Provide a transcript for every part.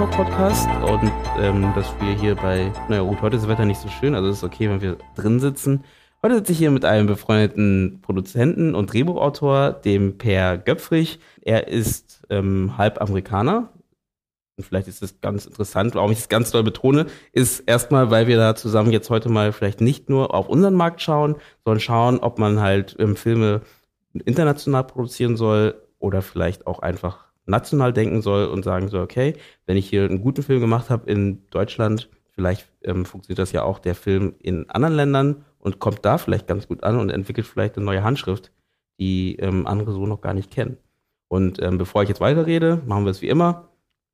Talk Podcast und ähm, dass wir hier bei, naja gut, heute ist das Wetter nicht so schön, also es ist okay, wenn wir drin sitzen. Heute sitze ich hier mit einem befreundeten Produzenten und Drehbuchautor, dem Per Göpfrich. Er ist ähm, halb Amerikaner. Und vielleicht ist das ganz interessant, warum ich das ganz doll betone, ist erstmal, weil wir da zusammen jetzt heute mal vielleicht nicht nur auf unseren Markt schauen, sondern schauen, ob man halt ähm, Filme international produzieren soll oder vielleicht auch einfach national denken soll und sagen soll, okay, wenn ich hier einen guten Film gemacht habe in Deutschland, vielleicht ähm, funktioniert das ja auch der Film in anderen Ländern und kommt da vielleicht ganz gut an und entwickelt vielleicht eine neue Handschrift, die ähm, andere so noch gar nicht kennen. Und ähm, bevor ich jetzt weiterrede, machen wir es wie immer.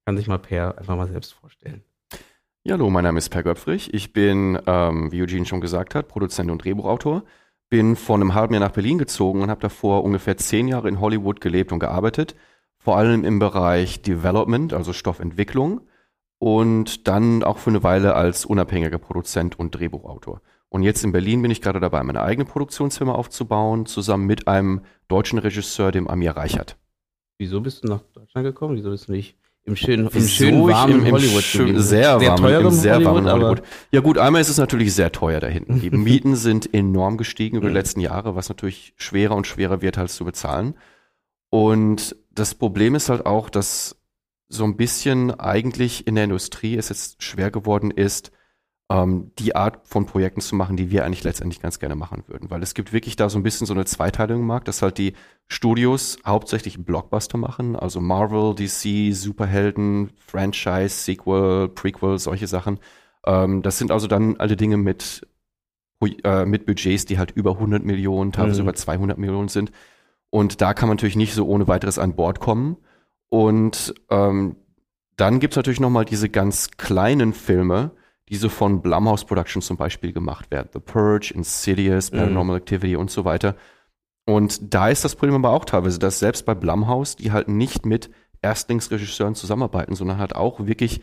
Kann sich mal Per einfach mal selbst vorstellen. Ja, hallo, mein Name ist Per Göpfrich. Ich bin, ähm, wie Eugene schon gesagt hat, Produzent und Drehbuchautor. Bin vor einem halben Jahr nach Berlin gezogen und habe davor ungefähr zehn Jahre in Hollywood gelebt und gearbeitet. Vor allem im Bereich Development, also Stoffentwicklung. Und dann auch für eine Weile als unabhängiger Produzent und Drehbuchautor. Und jetzt in Berlin bin ich gerade dabei, meine eigene Produktionsfirma aufzubauen, zusammen mit einem deutschen Regisseur, dem Amir Reichert. Wieso bist du nach Deutschland gekommen? Wieso bist du nicht im schönen, im schönen warmen im, im Hollywood schön, sehr warmen, teuren im sehr warmen aber- Hollywood. Ja gut, einmal ist es natürlich sehr teuer da hinten. Die Mieten sind enorm gestiegen über die Mhm. letzten Jahre, was natürlich schwerer und schwerer wird halt zu bezahlen. Und das Problem ist halt auch, dass so ein bisschen eigentlich in der Industrie es jetzt schwer geworden ist, ähm, die Art von Projekten zu machen, die wir eigentlich letztendlich ganz gerne machen würden. Weil es gibt wirklich da so ein bisschen so eine Zweiteilung im Markt, dass halt die Studios hauptsächlich Blockbuster machen, also Marvel, DC, Superhelden, Franchise, Sequel, Prequel, solche Sachen. Ähm, das sind also dann alle Dinge mit, äh, mit Budgets, die halt über 100 Millionen, teilweise Mhm. über 200 Millionen sind. Und da kann man natürlich nicht so ohne weiteres an Bord kommen. Und ähm, dann gibt's natürlich noch mal diese ganz kleinen Filme, die so von Blumhouse Productions zum Beispiel gemacht werden. The Purge, Insidious, Mhm. Paranormal Activity und so weiter. Und da ist das Problem aber auch teilweise, dass selbst bei Blumhouse, die halt nicht mit Erstlingsregisseuren zusammenarbeiten, sondern halt auch wirklich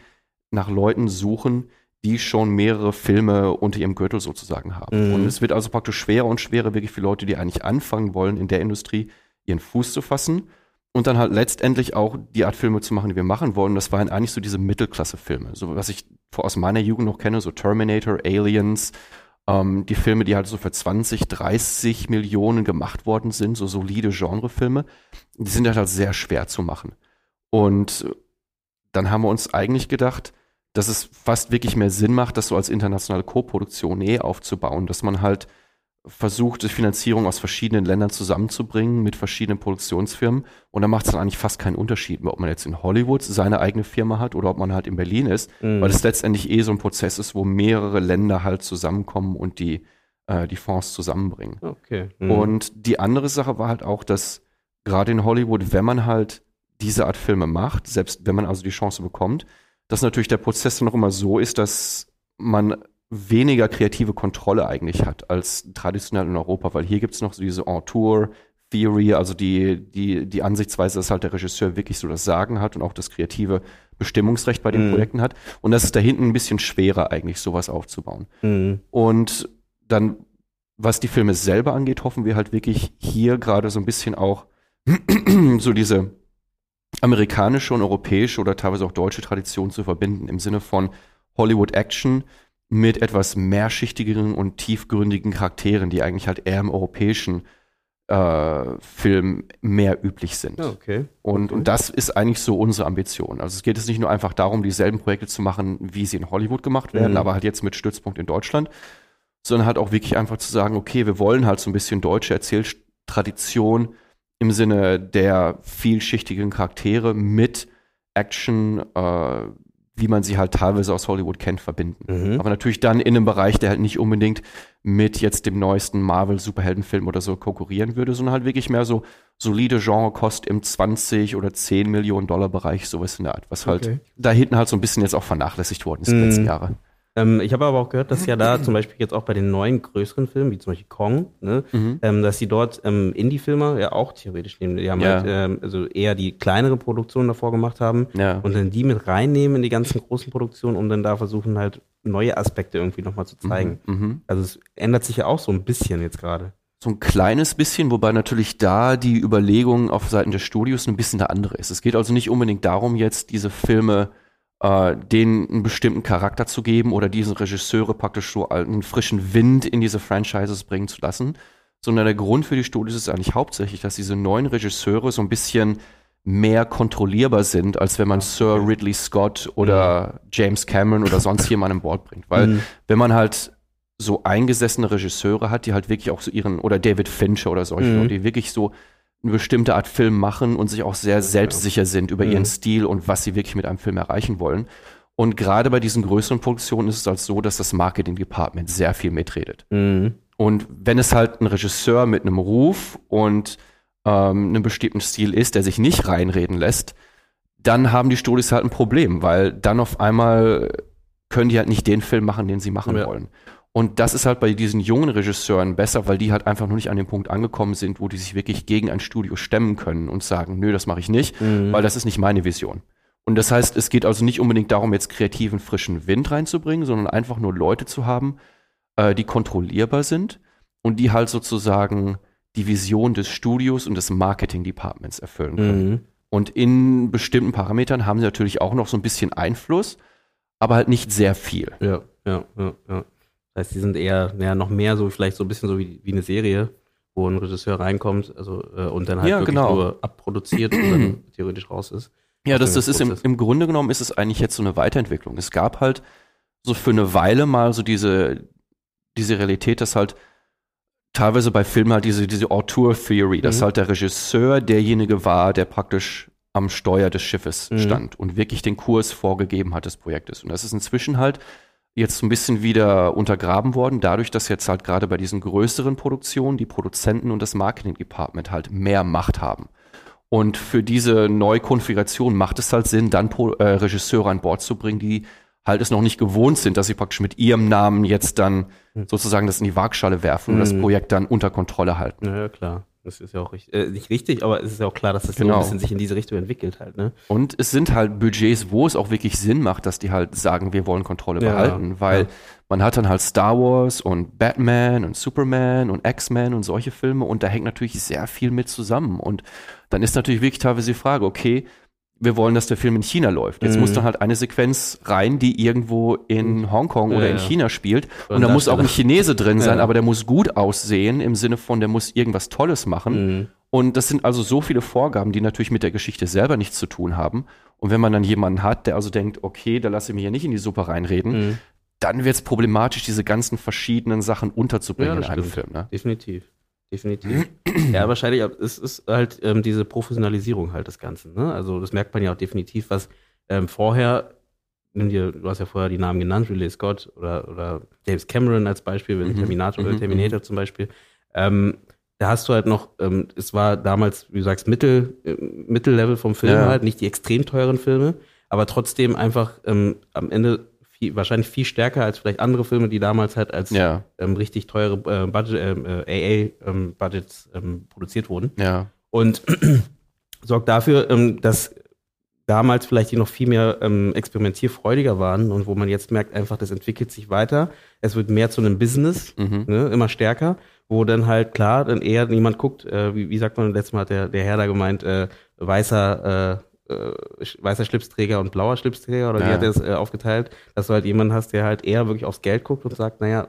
nach Leuten suchen, die schon mehrere Filme unter ihrem Gürtel sozusagen haben. Mhm. Und es wird also praktisch schwerer und schwerer, wirklich für Leute, die eigentlich anfangen wollen, in der Industrie ihren Fuß zu fassen und dann halt letztendlich auch die Art Filme zu machen, die wir machen wollen. Das waren eigentlich so diese Mittelklasse-Filme. So was ich aus meiner Jugend noch kenne, so Terminator, Aliens, ähm, die Filme, die halt so für 20, 30 Millionen gemacht worden sind, so solide Genrefilme, die sind halt, halt sehr schwer zu machen. Und dann haben wir uns eigentlich gedacht, dass es fast wirklich mehr Sinn macht, das so als internationale Co-Produktion eh aufzubauen, dass man halt versucht, die Finanzierung aus verschiedenen Ländern zusammenzubringen mit verschiedenen Produktionsfirmen. Und da macht es dann eigentlich fast keinen Unterschied mehr, ob man jetzt in Hollywood seine eigene Firma hat oder ob man halt in Berlin ist, Mhm. weil es letztendlich eh so ein Prozess ist, wo mehrere Länder halt zusammenkommen und die, äh, die Fonds zusammenbringen. Okay. Mhm. Und die andere Sache war halt auch, dass gerade in Hollywood, wenn man halt diese Art Filme macht, selbst wenn man also die Chance bekommt, dass natürlich der Prozess dann noch immer so ist, dass man weniger kreative Kontrolle eigentlich hat als traditionell in Europa, weil hier gibt's noch so diese Auteur Theory, also die, die, die Ansichtsweise, dass halt der Regisseur wirklich so das Sagen hat und auch das kreative Bestimmungsrecht bei den Mhm. Projekten hat. Und das ist da hinten ein bisschen schwerer eigentlich, sowas aufzubauen. Mhm. Und dann, was die Filme selber angeht, hoffen wir halt wirklich hier gerade so ein bisschen auch so diese amerikanische und europäische oder teilweise auch deutsche Tradition zu verbinden im Sinne von Hollywood Action mit etwas mehrschichtigeren und tiefgründigen Charakteren, die eigentlich halt eher im europäischen äh, Film mehr üblich sind. Ja, okay. Und, Okay. und das ist eigentlich so unsere Ambition. Also es geht jetzt nicht nur einfach darum, dieselben Projekte zu machen, wie sie in Hollywood gemacht werden, Mhm. aber halt jetzt mit Stützpunkt in Deutschland, sondern halt auch wirklich einfach zu sagen, okay, wir wollen halt so ein bisschen deutsche Erzähltradition im Sinne der vielschichtigen Charaktere mit Action, äh, wie man sie halt teilweise aus Hollywood kennt, verbinden. Mhm. Aber natürlich dann in einem Bereich, der halt nicht unbedingt mit jetzt dem neuesten Marvel-Superheldenfilm oder so konkurrieren würde, sondern halt wirklich mehr so solide Genrekost im 20 oder 10 Millionen Dollar Bereich, sowas in der Art, was halt Okay. da hinten halt so ein bisschen jetzt auch vernachlässigt worden ist die Mhm. letzten Jahre. Ähm, ich habe aber auch gehört, dass ja da zum Beispiel jetzt auch bei den neuen größeren Filmen, wie zum Beispiel Kong, ne, Mhm. ähm, dass sie dort ähm, Indie-Filmer ja auch theoretisch nehmen. Die haben Ja. halt ähm, also eher die kleinere Produktion davor gemacht haben Ja. und dann die mit reinnehmen in die ganzen großen Produktionen, um dann da versuchen halt neue Aspekte irgendwie nochmal zu zeigen. Mhm. Also es ändert sich ja auch so ein bisschen jetzt gerade. So ein kleines bisschen, wobei natürlich da die Überlegung auf Seiten des Studios ein bisschen eine andere ist. Es geht also nicht unbedingt darum, jetzt diese Filme äh, denen einen bestimmten Charakter zu geben oder diesen Regisseure praktisch so einen frischen Wind in diese Franchises bringen zu lassen, sondern der Grund für die Studios ist eigentlich hauptsächlich, dass diese neuen Regisseure so ein bisschen mehr kontrollierbar sind, als wenn man Sir Ridley Scott oder James Cameron oder sonst jemanden an Bord bringt. Weil Mhm. wenn man halt so eingesessene Regisseure hat, die halt wirklich auch so ihren, oder David Fincher oder solche, Mhm. Die wirklich so eine bestimmte Art Film machen und sich auch sehr selbstsicher sind über Mhm. ihren Stil und was sie wirklich mit einem Film erreichen wollen. Und gerade bei diesen größeren Produktionen ist es halt so, dass das Marketing Department sehr viel mitredet. Mhm. Und wenn es halt ein Regisseur mit einem Ruf und ähm, einem bestimmten Stil ist, der sich nicht reinreden lässt, dann haben die Studios halt ein Problem, weil dann auf einmal können die halt nicht den Film machen, den sie machen Ja. wollen. Und das ist halt bei diesen jungen Regisseuren besser, weil die halt einfach noch nicht an dem Punkt angekommen sind, wo die sich wirklich gegen ein Studio stemmen können und sagen, nö, das mache ich nicht, Mhm. weil das ist nicht meine Vision. Und das heißt, es geht also nicht unbedingt darum, jetzt kreativen, frischen Wind reinzubringen, sondern einfach nur Leute zu haben, äh, die kontrollierbar sind und die halt sozusagen die Vision des Studios und des Marketing-Departments erfüllen können. Mhm. Und in bestimmten Parametern haben sie natürlich auch noch so ein bisschen Einfluss, aber halt nicht sehr viel. Ja, ja, ja, ja. Das heißt, die sind eher, ja, noch mehr so, vielleicht so ein bisschen so wie, wie eine Serie, wo ein Regisseur reinkommt, also, äh, und dann halt Ja, wirklich genau. nur abproduziert und dann theoretisch raus ist. Ja, das, das ist im, im Grunde genommen ist es eigentlich jetzt so eine Weiterentwicklung. Es gab halt so für eine Weile mal so diese, diese Realität, dass halt teilweise bei Filmen halt diese, diese Auteur-Theory, dass Mhm. halt der Regisseur derjenige war, der praktisch am Steuer des Schiffes Mhm. stand und wirklich den Kurs vorgegeben hat des Projektes. Und das ist inzwischen halt jetzt so ein bisschen wieder untergraben worden, dadurch, dass jetzt halt gerade bei diesen größeren Produktionen die Produzenten und das Marketing-Department halt mehr Macht haben. Und für diese Neukonfiguration macht es halt Sinn, dann Pro äh, Regisseure an Bord zu bringen, die halt es noch nicht gewohnt sind, dass sie praktisch mit ihrem Namen jetzt dann sozusagen das in die Waagschale werfen und das Mhm. Projekt dann unter Kontrolle halten. Ja, klar. Das ist ja auch richtig, äh, nicht richtig, aber es ist ja auch klar, dass das so Genau. ein bisschen sich in diese Richtung entwickelt halt, ne? Und es sind halt Budgets, wo es auch wirklich Sinn macht, dass die halt sagen, wir wollen Kontrolle Ja, behalten, weil ja. man hat dann halt Star Wars und Batman und Superman und X-Men und solche Filme und da hängt natürlich sehr viel mit zusammen und dann ist natürlich wirklich teilweise die Frage, okay, wir wollen, dass der Film in China läuft. Jetzt Mhm. muss dann halt eine Sequenz rein, die irgendwo in Hongkong Ja, oder in ja. China spielt Oder und da muss auch ein. Chinese drin sein, Ja. aber der muss gut aussehen im Sinne von, der muss irgendwas Tolles machen. Mhm. Und das sind also so viele Vorgaben, die natürlich mit der Geschichte selber nichts zu tun haben. Und wenn man dann jemanden hat, der also denkt, okay, da lasse ich mich ja nicht in die Suppe reinreden, Mhm. dann wird es problematisch, diese ganzen verschiedenen Sachen unterzubringen Ja, in einem stimmt. Film. Ne? Definitiv. Definitiv. ja, wahrscheinlich, aber es ist halt ähm, diese Professionalisierung halt des Ganzen. Ne? Also das merkt man ja auch definitiv, was ähm, vorher, nimm dir, du hast ja vorher die Namen genannt, Ridley Scott oder, oder James Cameron als Beispiel, Mhm, Terminator, mhm, Terminator zum Beispiel. Ähm, da hast du halt noch, ähm, es war damals, wie du sagst, Mittel, äh, Mittellevel vom Film Ja. halt, nicht die extrem teuren Filme, aber trotzdem einfach ähm, am Ende viel, wahrscheinlich viel stärker als vielleicht andere Filme, die damals halt als Ja, ähm, ähm, richtig teure äh, Budget, ähm, äh, AA-Budgets ähm, produziert wurden. ja, Und sorgt dafür, ähm, dass damals vielleicht die noch viel mehr ähm, experimentierfreudiger waren und wo man jetzt merkt einfach, das entwickelt sich weiter. Es wird mehr zu einem Business, mhm. ne, immer stärker, wo dann halt klar, dann eher niemand guckt, äh, wie, wie sagt man, letztes Mal hat der, der Herr da gemeint, äh, weißer, äh, weißer Schlipsträger und blauer Schlipsträger oder wie Ja. hat er es äh, aufgeteilt, dass du halt jemanden hast, der halt eher wirklich aufs Geld guckt und sagt, naja,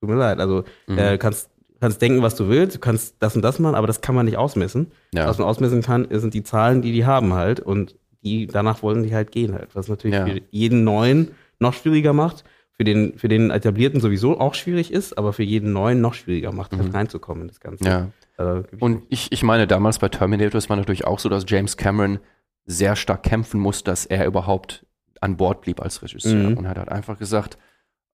tut mir leid, also Mhm. äh, kannst kannst denken, was du willst, du kannst das und das machen, aber das kann man nicht ausmessen. ja. Was man ausmessen kann, sind die Zahlen, die die haben halt und die danach wollen die halt gehen halt, was natürlich Ja. für jeden neuen noch schwieriger macht, für den für den etablierten sowieso auch schwierig ist, aber für jeden neuen noch schwieriger macht, halt Mhm. reinzukommen in das Ganze. ja. Also, Und ich, ich meine, damals bei Terminator ist man natürlich auch so, dass James Cameron sehr stark kämpfen muss, dass er überhaupt an Bord blieb als Regisseur. Mhm. Und er hat halt einfach gesagt,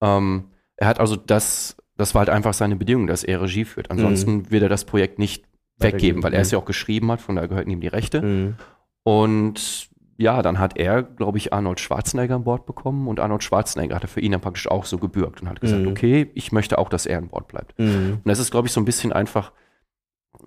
ähm, er hat also das, das war halt einfach seine Bedingung, dass er Regie führt. Ansonsten wird er das Projekt nicht weggeben, weil er es Mhm. ja auch geschrieben hat, von daher gehörten ihm die Rechte. Mhm. Und ja, dann hat er, glaube ich, Arnold Schwarzenegger an Bord bekommen und Arnold Schwarzenegger hatte für ihn dann praktisch auch so gebürgt und hat gesagt, Mhm. okay, ich möchte auch, dass er an Bord bleibt. Mhm. Und das ist, glaube ich, so ein bisschen einfach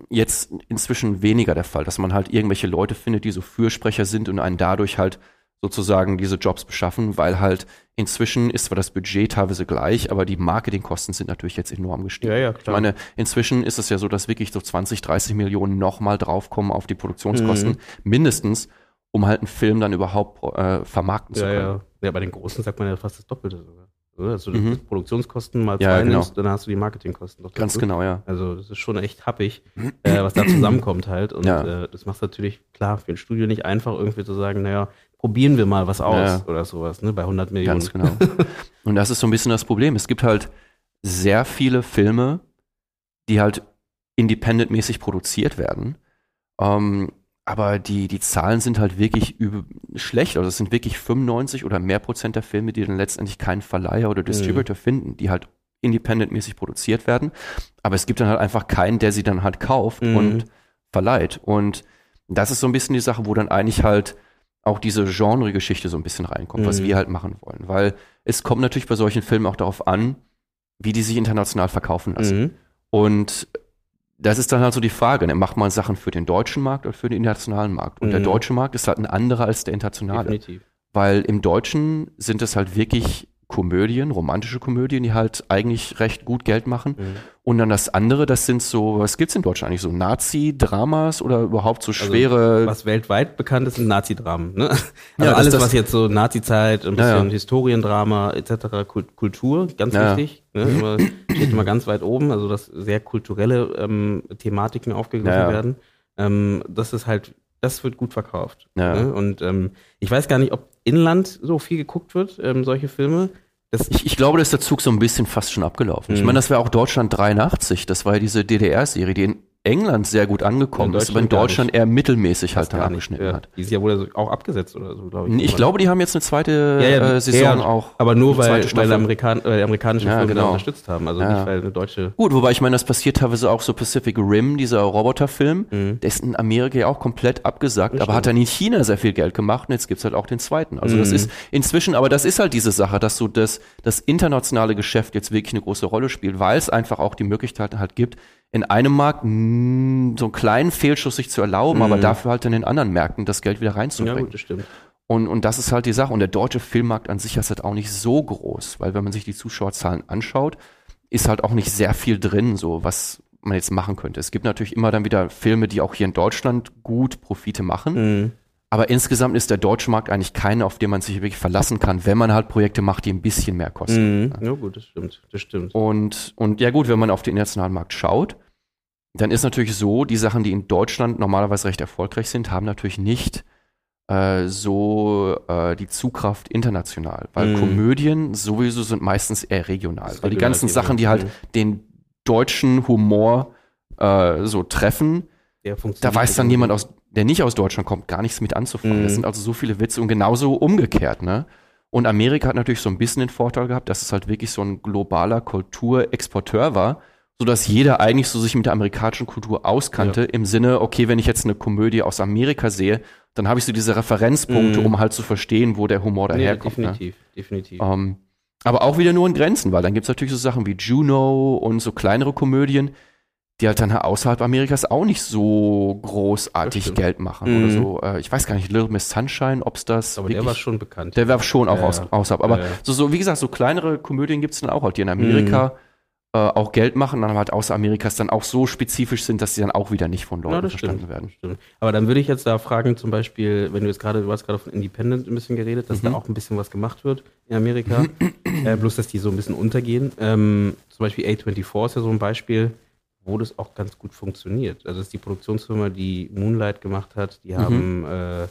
jetzt inzwischen weniger der Fall, dass man halt irgendwelche Leute findet, die so Fürsprecher sind und einen dadurch halt sozusagen diese Jobs beschaffen, weil halt inzwischen ist zwar das Budget teilweise gleich, aber die Marketingkosten sind natürlich jetzt enorm gestiegen. Ja, ja, Ich klar. meine, inzwischen ist es ja so, dass wirklich so 20, 30 Millionen nochmal draufkommen auf die Produktionskosten, Mhm. mindestens, um halt einen Film dann überhaupt äh, vermarkten zu ja, können. ja. ja, bei den Großen sagt man ja fast das Doppelte sogar. Oder? Also Mhm. das Produktionskosten mal Ja, zwei genau. nimmst, dann hast du die Marketingkosten doch Ganz genau, ja. Also das ist schon echt happig, äh, was da zusammenkommt halt. Und Ja. äh, das macht natürlich klar für ein Studio nicht einfach irgendwie zu sagen, naja, probieren wir mal was aus Ja. oder sowas, ne? Bei 100 Millionen. Ganz genau. Und das ist so ein bisschen das Problem. Es gibt halt sehr viele Filme, die halt independent-mäßig produziert werden. Ähm, aber die, die Zahlen sind halt wirklich schlecht. Also es sind wirklich 95 oder mehr Prozent der Filme, die dann letztendlich keinen Verleiher oder Distributor finden, die halt independent-mäßig produziert werden. Aber es gibt dann halt einfach keinen, der sie dann halt kauft Mhm. und verleiht. Und das ist so ein bisschen die Sache, wo dann eigentlich halt auch diese Genre-Geschichte so ein bisschen reinkommt, was Mhm. wir halt machen wollen. Weil es kommt natürlich bei solchen Filmen auch darauf an, wie die sich international verkaufen lassen. Mhm. Und das ist dann halt so die Frage, ne? macht man Sachen für den deutschen Markt oder für den internationalen Markt? Und der Mhm. deutsche Markt ist halt ein anderer als der internationale. Definitiv. Weil im Deutschen sind es halt wirklich Komödien, romantische Komödien, die halt eigentlich recht gut Geld machen. Mhm. Und dann das andere, das sind so, was gibt's in Deutschland eigentlich? So Nazi-Dramas oder überhaupt so Also, schwere. Was weltweit bekannt ist, sind Nazi-Dramen. Ne? Also das- alles, das- was jetzt so Nazi-Zeit, ein bisschen Ja, ja. Historiendrama etc., Kult- Kultur, ganz Ja, ja. wichtig. Ne? Immer, steht immer ganz weit oben, also dass sehr kulturelle ähm, Thematiken aufgegriffen Ja, ja. werden. Ähm, das ist halt, das wird gut verkauft. Ja. Ne? Und ähm, ich weiß gar nicht, ob Inland so viel geguckt wird, ähm, solche Filme. Ich, ich glaube, da ist der Zug so ein bisschen fast schon abgelaufen. Ich Mhm. meine, das wäre auch Deutschland 83. Das war ja diese DDR-Serie, die in England sehr gut angekommen ist, aber in Deutschland eher mittelmäßig halt dann abgeschnitten Ja. hat. Die ist ja wohl auch abgesetzt oder so, glaube ich. Ich glaube, die haben jetzt eine zweite Ja, ja, äh, Saison auch. Aber nur weil, weil. Amerikan äh, amerikanische Filme genau. unterstützt haben. Also nicht, weil eine deutsche. Gut, wobei ich meine, das passiert teilweise auch so Pacific Rim, dieser Roboterfilm. Mhm. Der ist in Amerika ja auch komplett abgesagt, Das aber hat dann in China sehr viel Geld gemacht und jetzt gibt's halt auch den zweiten. Also das Mhm. ist inzwischen, aber das ist halt diese Sache, dass so das, das internationale Geschäft jetzt wirklich eine große Rolle spielt, weil es einfach auch die Möglichkeit halt gibt, in einem Markt mh, so einen kleinen Fehlschuss sich zu erlauben, aber Mhm. dafür halt in den anderen Märkten das Geld wieder Ja, reinzubringen. gut, das stimmt. Und, und das ist halt die Sache. Und der deutsche Filmmarkt an sich ist halt auch nicht so groß, weil wenn man sich die Zuschauerzahlen anschaut, ist halt auch nicht sehr viel drin, so was man jetzt machen könnte. Es gibt natürlich immer dann wieder Filme, die auch hier in Deutschland gut Profite machen. Mhm. Aber insgesamt ist der deutsche Markt eigentlich keiner, auf den man sich wirklich verlassen kann, wenn man halt Projekte macht, die ein bisschen mehr kosten. Mhm. Ja, gut, das stimmt. Das stimmt. Und, und ja gut, wenn man auf den internationalen Markt schaut, dann ist natürlich so, die Sachen, die in Deutschland normalerweise recht erfolgreich sind, haben natürlich nicht äh, so äh, die Zugkraft international. Weil Mhm. Komödien sowieso sind meistens eher regional. Weil die ganzen. Sachen, die halt Mhm. den deutschen Humor äh, so treffen, da weiß dann jemand, aus, der nicht aus Deutschland kommt, gar nichts mit anzufangen. Mhm. Das sind also so viele Witze und genauso umgekehrt, ne? Und Amerika hat natürlich so ein bisschen den Vorteil gehabt, dass es halt wirklich so ein globaler Kulturexporteur war, sodass jeder eigentlich so sich mit der amerikanischen Kultur auskannte, im Sinne, okay, wenn ich jetzt eine Komödie aus Amerika sehe, dann habe ich so diese Referenzpunkte, Mhm. um halt zu verstehen, wo der Humor Nee, daherkommt. ne? definitiv, definitiv. Ähm, aber auch wieder nur in Grenzen, weil dann gibt's natürlich so Sachen wie Juno und so kleinere Komödien, die halt dann außerhalb Amerikas auch nicht so großartig. Geld machen Mhm. oder so. Äh, ich weiß gar nicht, Little Miss Sunshine, ob's das aber der wirklich- war schon bekannt. der war schon auch Ja, aus, außerhalb. Aber Ja, ja. So, so, wie gesagt, so kleinere Komödien gibt's dann auch halt, die in Amerika äh, auch Geld machen, dann halt außer Amerikas dann auch so spezifisch sind, dass sie dann auch wieder nicht von Leuten Ja, verstanden stimmt, werden. stimmt. Aber dann würde ich jetzt da fragen, zum Beispiel, wenn du jetzt gerade, du hast gerade von Independent ein bisschen geredet, dass Mhm. da auch ein bisschen was gemacht wird in Amerika. äh, bloß, dass die so ein bisschen untergehen. Ähm, zum Beispiel A24 ist ja so ein Beispiel, wo das auch ganz gut funktioniert. Also das ist die Produktionsfirma, die Moonlight gemacht hat, Mhm. die haben äh, äh,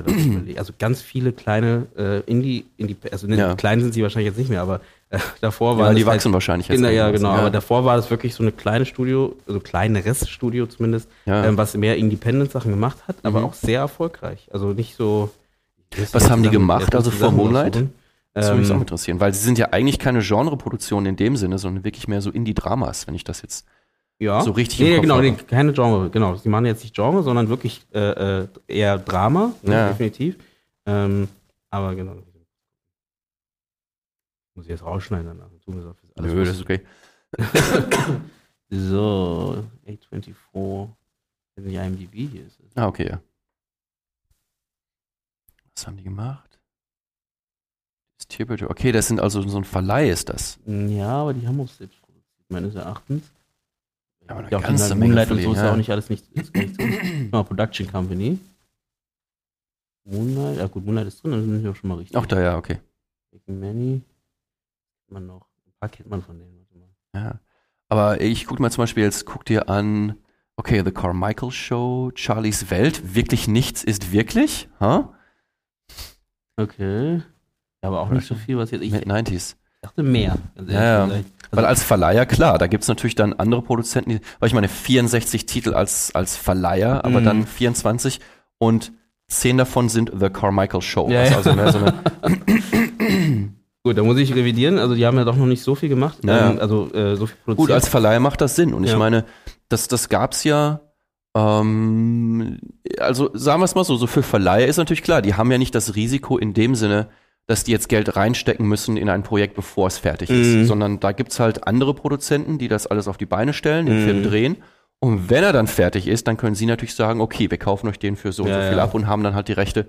überlegen, also ganz viele kleine äh, Indie, Indie also ne, Ja. klein sind sie wahrscheinlich jetzt nicht mehr, aber äh, davor war Ja, die halt- wachsen wahrscheinlich jetzt. Genau, ja, genau. Aber davor war das wirklich so eine kleine Studio, also kleineres Studio zumindest, Ja. ähm, was mehr Independent-Sachen gemacht hat, aber Mhm. auch sehr erfolgreich. Also nicht so. Was haben die gemacht, also vor Moonlight? Das würde mich auch interessieren, weil sie sind ja eigentlich keine Genreproduktionen in dem Sinne, sondern wirklich mehr so Indie-Dramas, wenn ich das jetzt Ja. So richtig Nee, genau, nee, keine Genre, genau. Sie machen jetzt nicht Genre, sondern wirklich äh, äh, eher Drama, ne, Ja. definitiv. Ähm, aber genau. Muss ich jetzt rausschneiden danach. Tun wir für alles, Nö, das ist okay. So, 824. In die IMDb hier ist. Ah, okay, ja. Was haben die gemacht? Das. Okay, das sind also so ein Verleih, ist das. Ja, aber die haben auch selbst produziert, meines Erachtens. Ja, aber eine Ja, auch ganze Moonlight und so ist ja auch nicht alles nicht. Ist nicht drin. Mal Production Company. Moonlight, ja gut, Moonlight ist drin, dann sind wir auch schon mal richtig. Auch da, ja, okay. Making Many. Man noch. Ein paar kennt man von denen. Warte mal. Ja. Aber ich guck mal zum Beispiel jetzt, guck dir an, okay, The Carmichael Show, Charlies Welt, wirklich nichts ist wirklich, ha? Okay. Aber auch nicht so viel, was jetzt. Ich Mid 90s. dachte mehr. Ja, ja. Gesagt. Weil als Verleiher, klar, da gibt's natürlich dann andere Produzenten, die, weil ich meine, 64 Titel als, als Verleiher, aber Mhm. dann 24 und 10 davon sind The Carmichael Show. Ja, was ja. also mehr so eine, Gut, da muss ich revidieren. Also, die haben ja doch noch nicht so viel gemacht. Ja, Ähm, also, äh, so viel produziert. Gut, als Verleiher macht das Sinn. Und ich Ja. meine, das, das gab's ja, ähm, also sagen wir es mal so, so für Verleiher ist natürlich klar, die haben ja nicht das Risiko in dem Sinne, dass die jetzt Geld reinstecken müssen in ein Projekt, bevor es fertig Mhm. ist. Sondern da gibt's halt andere Produzenten, die das alles auf die Beine stellen, den Mhm. Film drehen. Und wenn er dann fertig ist, dann können sie natürlich sagen, okay, wir kaufen euch den für so und Ja, so viel ja. ab und haben dann halt die Rechte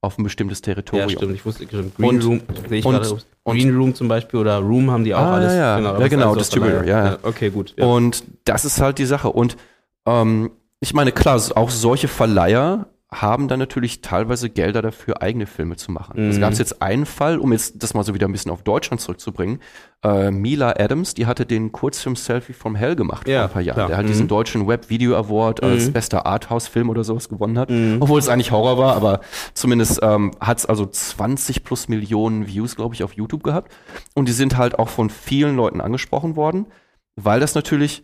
auf ein bestimmtes ja, Territorium. stimmt. Ich wusste Green Und- Room, sehe ich und- gerade. Green Room zum Beispiel oder Room haben die auch Ah, alles. ja, ja. aber Ja, genau, Distributor, ja, ja. Okay, gut. Ja. Und das ist halt die Sache. Und ähm, ich meine, klar, auch solche Verleiher haben dann natürlich teilweise Gelder dafür, eigene Filme zu machen. Es Mhm. gab jetzt einen Fall, um jetzt das mal so wieder ein bisschen auf Deutschland zurückzubringen. Äh, Mila Adams, die hatte den Kurzfilm Selfie from Hell gemacht Ja, vor ein paar Jahren. klar. Der halt Mhm. diesen deutschen Web Video Award als Mhm. bester Arthouse-Film oder sowas gewonnen hat. Mhm. Obwohl es eigentlich Horror war, aber zumindest ähm, hat es also 20 plus Millionen Views, glaube ich, auf YouTube gehabt. Und die sind halt auch von vielen Leuten angesprochen worden, weil das natürlich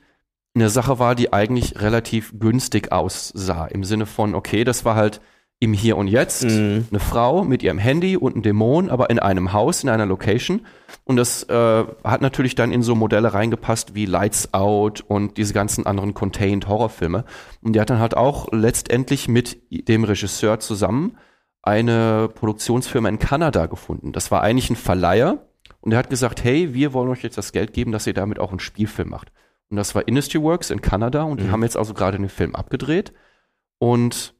eine Sache war, die eigentlich relativ günstig aussah. Im Sinne von, okay, das war halt im Hier und Jetzt Mhm. eine Frau mit ihrem Handy und einem Dämon, aber in einem Haus, in einer Location. Und das äh, hat natürlich dann in so Modelle reingepasst wie Lights Out und diese ganzen anderen Contained Horrorfilme. Und die hat dann halt auch letztendlich mit dem Regisseur zusammen eine Produktionsfirma in Kanada gefunden. Das war eigentlich ein Verleiher und der hat gesagt, hey, wir wollen euch jetzt das Geld geben, dass ihr damit auch einen Spielfilm macht. Und das war Industry Works in Kanada und die Mhm. haben jetzt also gerade den Film abgedreht. Und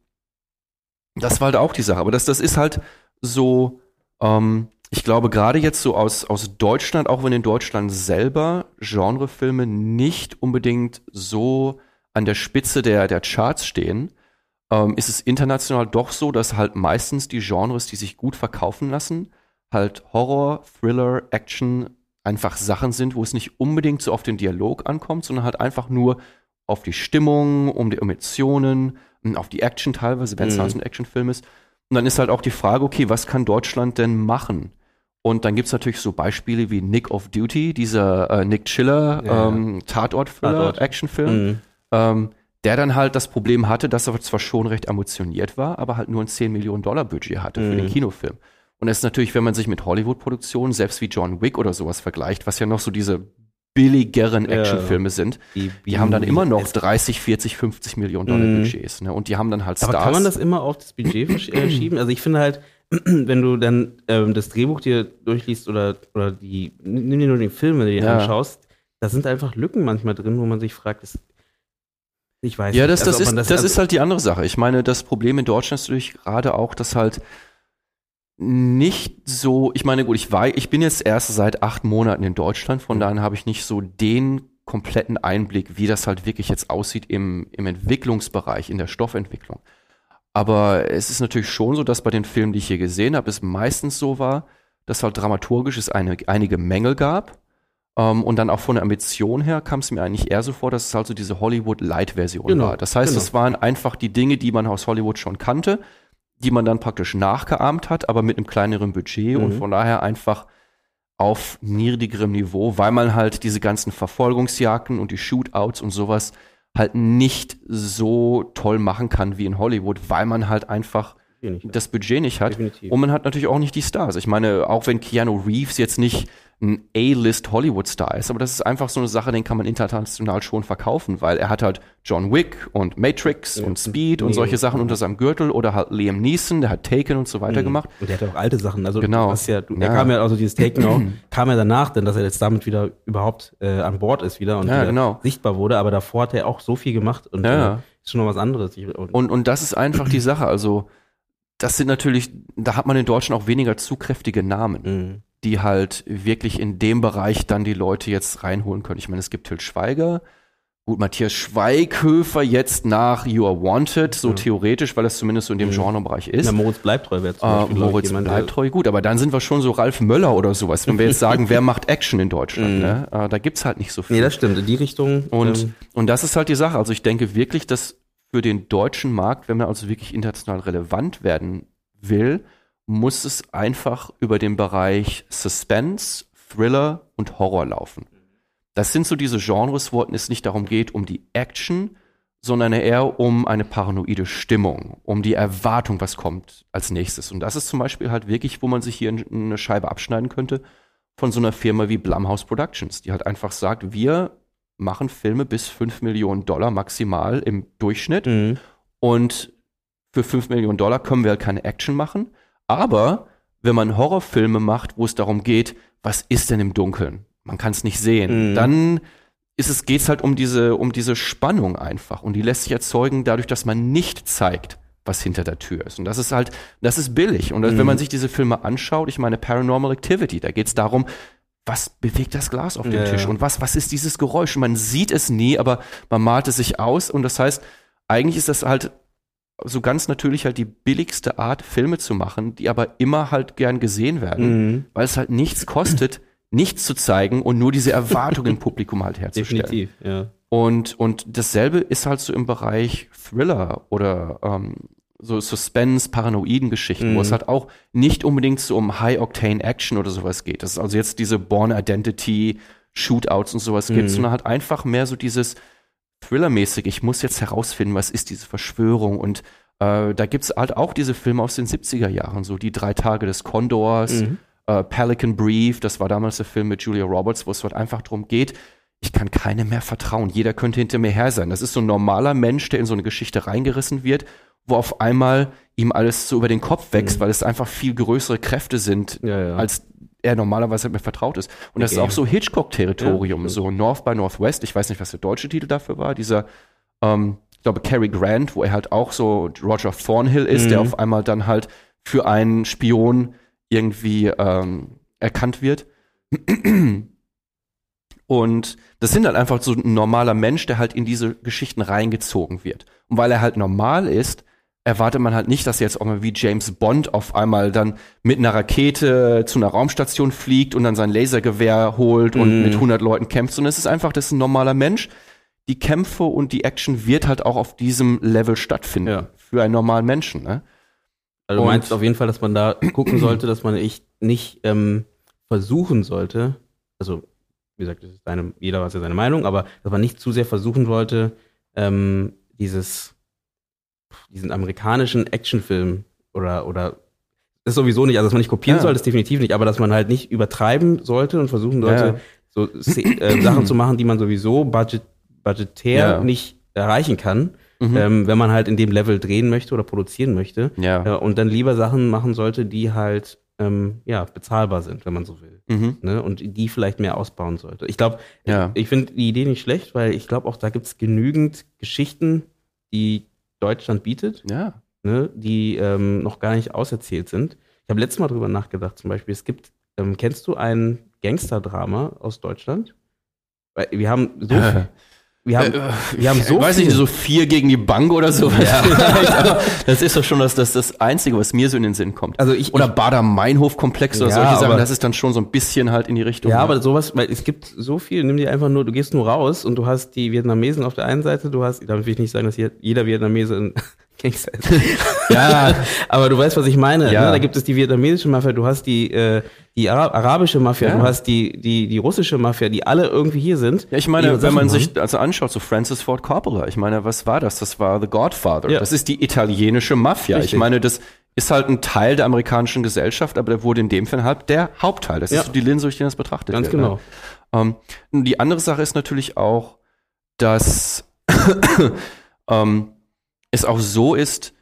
das war halt auch die Sache. Aber das, das ist halt so, ähm, ich glaube, gerade jetzt so aus, aus Deutschland, auch wenn in Deutschland selber Genrefilme nicht unbedingt so an der Spitze der, der Charts stehen, ähm, ist es international doch so, dass halt meistens die Genres, die sich gut verkaufen lassen, halt Horror, Thriller, Action einfach Sachen sind, wo es nicht unbedingt so auf den Dialog ankommt, sondern halt einfach nur auf die Stimmung, um die Emotionen, und auf die Action teilweise, wenn es Mhm. halt so ein Actionfilm ist. Und dann ist halt auch die Frage, okay, was kann Deutschland denn machen? Und dann gibt's natürlich so Beispiele wie Nick of Duty, dieser äh, Nick Chiller Ja, ähm, Tatort. Tatort-Thriller-Actionfilm Mhm. ähm, der dann halt das Problem hatte, dass er zwar schon recht ambitioniert war, aber halt nur ein 10 Millionen Dollar Budget hatte für Mhm. den Kinofilm. Und es ist natürlich, wenn man sich mit Hollywood-Produktionen, selbst wie John Wick oder sowas vergleicht, was ja noch so diese billigeren Ja. Actionfilme sind, die haben dann immer noch 30, 40, 50 Millionen Dollar Mhm. Budgets. Ne? Und die haben dann halt Stars. Aber kann man das immer auf das Budget äh, schieben? Also ich finde halt, wenn du dann ähm, das Drehbuch dir durchliest oder, oder die, nimm dir nur den Film, wenn du dir Ja. anschaust, da sind einfach Lücken manchmal drin, wo man sich fragt, das, ich weiß Ja, nicht. das, Also das, ist, das, also- ist halt die andere Sache. Ich meine, das Problem in Deutschland ist natürlich gerade auch, dass halt nicht so, ich meine, gut, ich war, ich bin jetzt erst seit acht Monaten in Deutschland, von daher habe ich nicht so den kompletten Einblick, wie das halt wirklich jetzt aussieht im, im Entwicklungsbereich, in der Stoffentwicklung. Aber es ist natürlich schon so, dass bei den Filmen, die ich hier gesehen habe, es meistens so war, dass halt dramaturgisch es eine, einige Mängel gab. Ähm, und dann auch von der Ambition her kam es mir eigentlich eher so vor, dass es halt so diese Hollywood-Light-Version Genau, war. Das heißt, genau. es waren einfach die Dinge, die man aus Hollywood schon kannte, die man dann praktisch nachgeahmt hat, aber mit einem kleineren Budget und Mhm. von daher einfach auf niedrigerem Niveau, weil man halt diese ganzen Verfolgungsjagden und die Shootouts und sowas halt nicht so toll machen kann wie in Hollywood, weil man halt einfach das Budget nicht hat. definitiv. Und man hat natürlich auch nicht die Stars. Ich meine, auch wenn Keanu Reeves jetzt nicht ein A-List Hollywood-Star ist, aber das ist einfach so eine Sache, den kann man international schon verkaufen, weil er hat halt John Wick und Matrix Ja. und Speed und Nee. solche Sachen unter seinem Gürtel oder halt Liam Neeson, der hat Taken und so weiter Mhm. gemacht. Und der hat auch alte Sachen. Also Genau. ja, du, Ja. er kam ja, also dieses Taken auch, kam ja danach, denn dass er jetzt damit wieder überhaupt äh, an Bord ist wieder und Ja, wieder genau. sichtbar wurde, aber davor hat er auch so viel gemacht und Ja. äh, ist schon noch was anderes. Ich, und, Und, und das ist einfach die Sache. Also, das sind natürlich, da hat man in Deutschland auch weniger zu kräftige Namen, mh. Die halt wirklich in dem Bereich dann die Leute jetzt reinholen können. Ich meine, es gibt Til Schweiger. Gut, Matthias Schweighöfer jetzt nach You Are Wanted, so Ja. theoretisch, weil das zumindest so in dem Mhm. Genrebereich ist. Na, Moritz bleibt treu wäre zum Äh, Beispiel, ich, Moritz jemand, bleibt der- treu, gut, aber dann sind wir schon so Ralf Möller oder sowas, wenn wir jetzt sagen, wer macht Action in Deutschland. Mhm. Ne? Äh, da gibt's halt nicht so viel. Nee, das stimmt. In die Richtung. Und, ähm, und das ist halt die Sache. Also ich denke wirklich, dass für den deutschen Markt, wenn man also wirklich international relevant werden will, muss es einfach über den Bereich Suspense, Thriller und Horror laufen. Das sind so diese Genres, wo es nicht darum geht, um die Action, sondern eher um eine paranoide Stimmung, um die Erwartung, was kommt als nächstes. Und das ist zum Beispiel halt wirklich, wo man sich hier eine Scheibe abschneiden könnte von so einer Firma wie Blumhouse Productions, die halt einfach sagt, wir machen Filme bis 5 Millionen Dollar maximal im Durchschnitt mh. und für 5 Millionen Dollar können wir halt keine Action machen. Aber wenn man Horrorfilme macht, wo es darum geht, was ist denn im Dunkeln? Man kann es nicht sehen. Mhm. Dann ist es, geht's halt um diese, um diese Spannung einfach. Und die lässt sich erzeugen dadurch, dass man nicht zeigt, was hinter der Tür ist. Und das ist halt, das ist billig. Und Mhm. wenn man sich diese Filme anschaut, ich meine Paranormal Activity, da geht's darum, was bewegt das Glas auf dem Ja, Tisch und was, was ist dieses Geräusch? Und man sieht es nie, aber man malt es sich aus. Und das heißt, eigentlich ist das halt so ganz natürlich halt die billigste Art, Filme zu machen, die aber immer halt gern gesehen werden, Mhm. weil es halt nichts kostet, nichts zu zeigen und nur diese Erwartung im Publikum halt herzustellen. Definitiv, ja. Und, und dasselbe ist halt so im Bereich Thriller oder ähm, so Suspense, paranoiden Geschichten, Mhm. wo es halt auch nicht unbedingt so um High-Octane-Action oder sowas geht. Das ist also jetzt diese Born Identity, Shootouts und sowas Mhm. gibt, sondern halt einfach mehr so dieses Thriller-mäßig, ich muss jetzt herausfinden, was ist diese Verschwörung und äh, da gibt's halt auch diese Filme aus den 70er Jahren, so die drei Tage des Kondors, Mhm. äh, Pelican Brief, das war damals der Film mit Julia Roberts, wo es halt einfach darum geht, ich kann keinem mehr vertrauen. Jeder könnte hinter mir her sein. Das ist so ein normaler Mensch, der in so eine Geschichte reingerissen wird, wo auf einmal ihm alles so über den Kopf wächst, Mhm. weil es einfach viel größere Kräfte sind, Ja, ja. als er normalerweise mit vertraut ist. Und das ist auch so Hitchcock-Territorium, Ja, so North by Northwest. Ich weiß nicht, was der deutsche Titel dafür war. Dieser, ähm, ich glaube, Cary Grant, wo er halt auch so Roger Thornhill ist, Mhm. der auf einmal dann halt für einen Spion irgendwie ähm, erkannt wird. Und das sind halt einfach so ein normaler Mensch, der halt in diese Geschichten reingezogen wird. Und weil er halt normal ist, erwartet man halt nicht, dass jetzt auch mal wie James Bond auf einmal dann mit einer Rakete zu einer Raumstation fliegt und dann sein Lasergewehr holt und Mhm. mit 100 Leuten kämpft, sondern es ist einfach, das ist ein normaler Mensch. Die Kämpfe und die Action wird halt auch auf diesem Level stattfinden. Ja. Für einen normalen Menschen, ne? Also du Und- meinst auf jeden Fall, dass man da gucken sollte, dass man echt nicht ähm, versuchen sollte, also wie gesagt, das ist deine, jeder hat ja seine Meinung, aber dass man nicht zu sehr versuchen sollte, ähm, dieses, diesen amerikanischen Actionfilm oder, oder das ist sowieso nicht, also dass man nicht kopieren Ja. sollte, ist definitiv nicht, aber dass man halt nicht übertreiben sollte und versuchen sollte, Ja. so äh, Sachen zu machen, die man sowieso budget, budgetär Ja. nicht erreichen kann, Mhm. ähm, wenn man halt in dem Level drehen möchte oder produzieren möchte. ja. Ja, und dann lieber Sachen machen sollte, die halt ähm, ja, bezahlbar sind, wenn man so will. Mhm. Ne? Und die vielleicht mehr ausbauen sollte. Ich glaube, Ja. ich finde die Idee nicht schlecht, weil ich glaube auch, da gibt es genügend Geschichten, die Deutschland bietet, Ja. ne? die ähm, noch gar nicht auserzählt sind. Ich habe letztes Mal drüber nachgedacht, zum Beispiel, es gibt, ähm, kennst du ein Gangsterdrama aus Deutschland? Weil wir haben so viel, wir haben, wir haben so weiß viel- nicht, so vier gegen die Bank oder so. Ja. das ist doch schon das, das, das Einzige, was mir so in den Sinn kommt. also ich, Oder Bader-Meinhof-Komplex oder Ja, solche Sachen, aber- das ist dann schon so ein bisschen halt in die Richtung. Ja, ne? aber sowas, weil es gibt so viel, nimm dir einfach nur, du gehst nur raus und du hast die Vietnamesen auf der einen Seite, du hast, damit will ich nicht sagen, dass jeder Vietnamese ein Gangster ist. ja, aber du weißt, was ich meine. Ja. Ne? Da gibt es die vietnamesische Mafia, du hast die, äh, die Ara arabische Mafia, Ja. du hast die, die, die russische Mafia, die alle irgendwie hier sind. Ja, ich meine, wenn man machen. sich also anschaut, so Francis Ford Coppola, ich meine, was war das? Das war The Godfather. Ja. Das ist die italienische Mafia. Richtig. Ich meine, das ist halt ein Teil der amerikanischen Gesellschaft, aber der wurde in dem Fall halt der Hauptteil. Das Ja. ist so die Linse, durch die das betrachtet Ganz wird. genau. Ne? Ähm, die andere Sache ist natürlich auch, dass ähm, es auch so ist,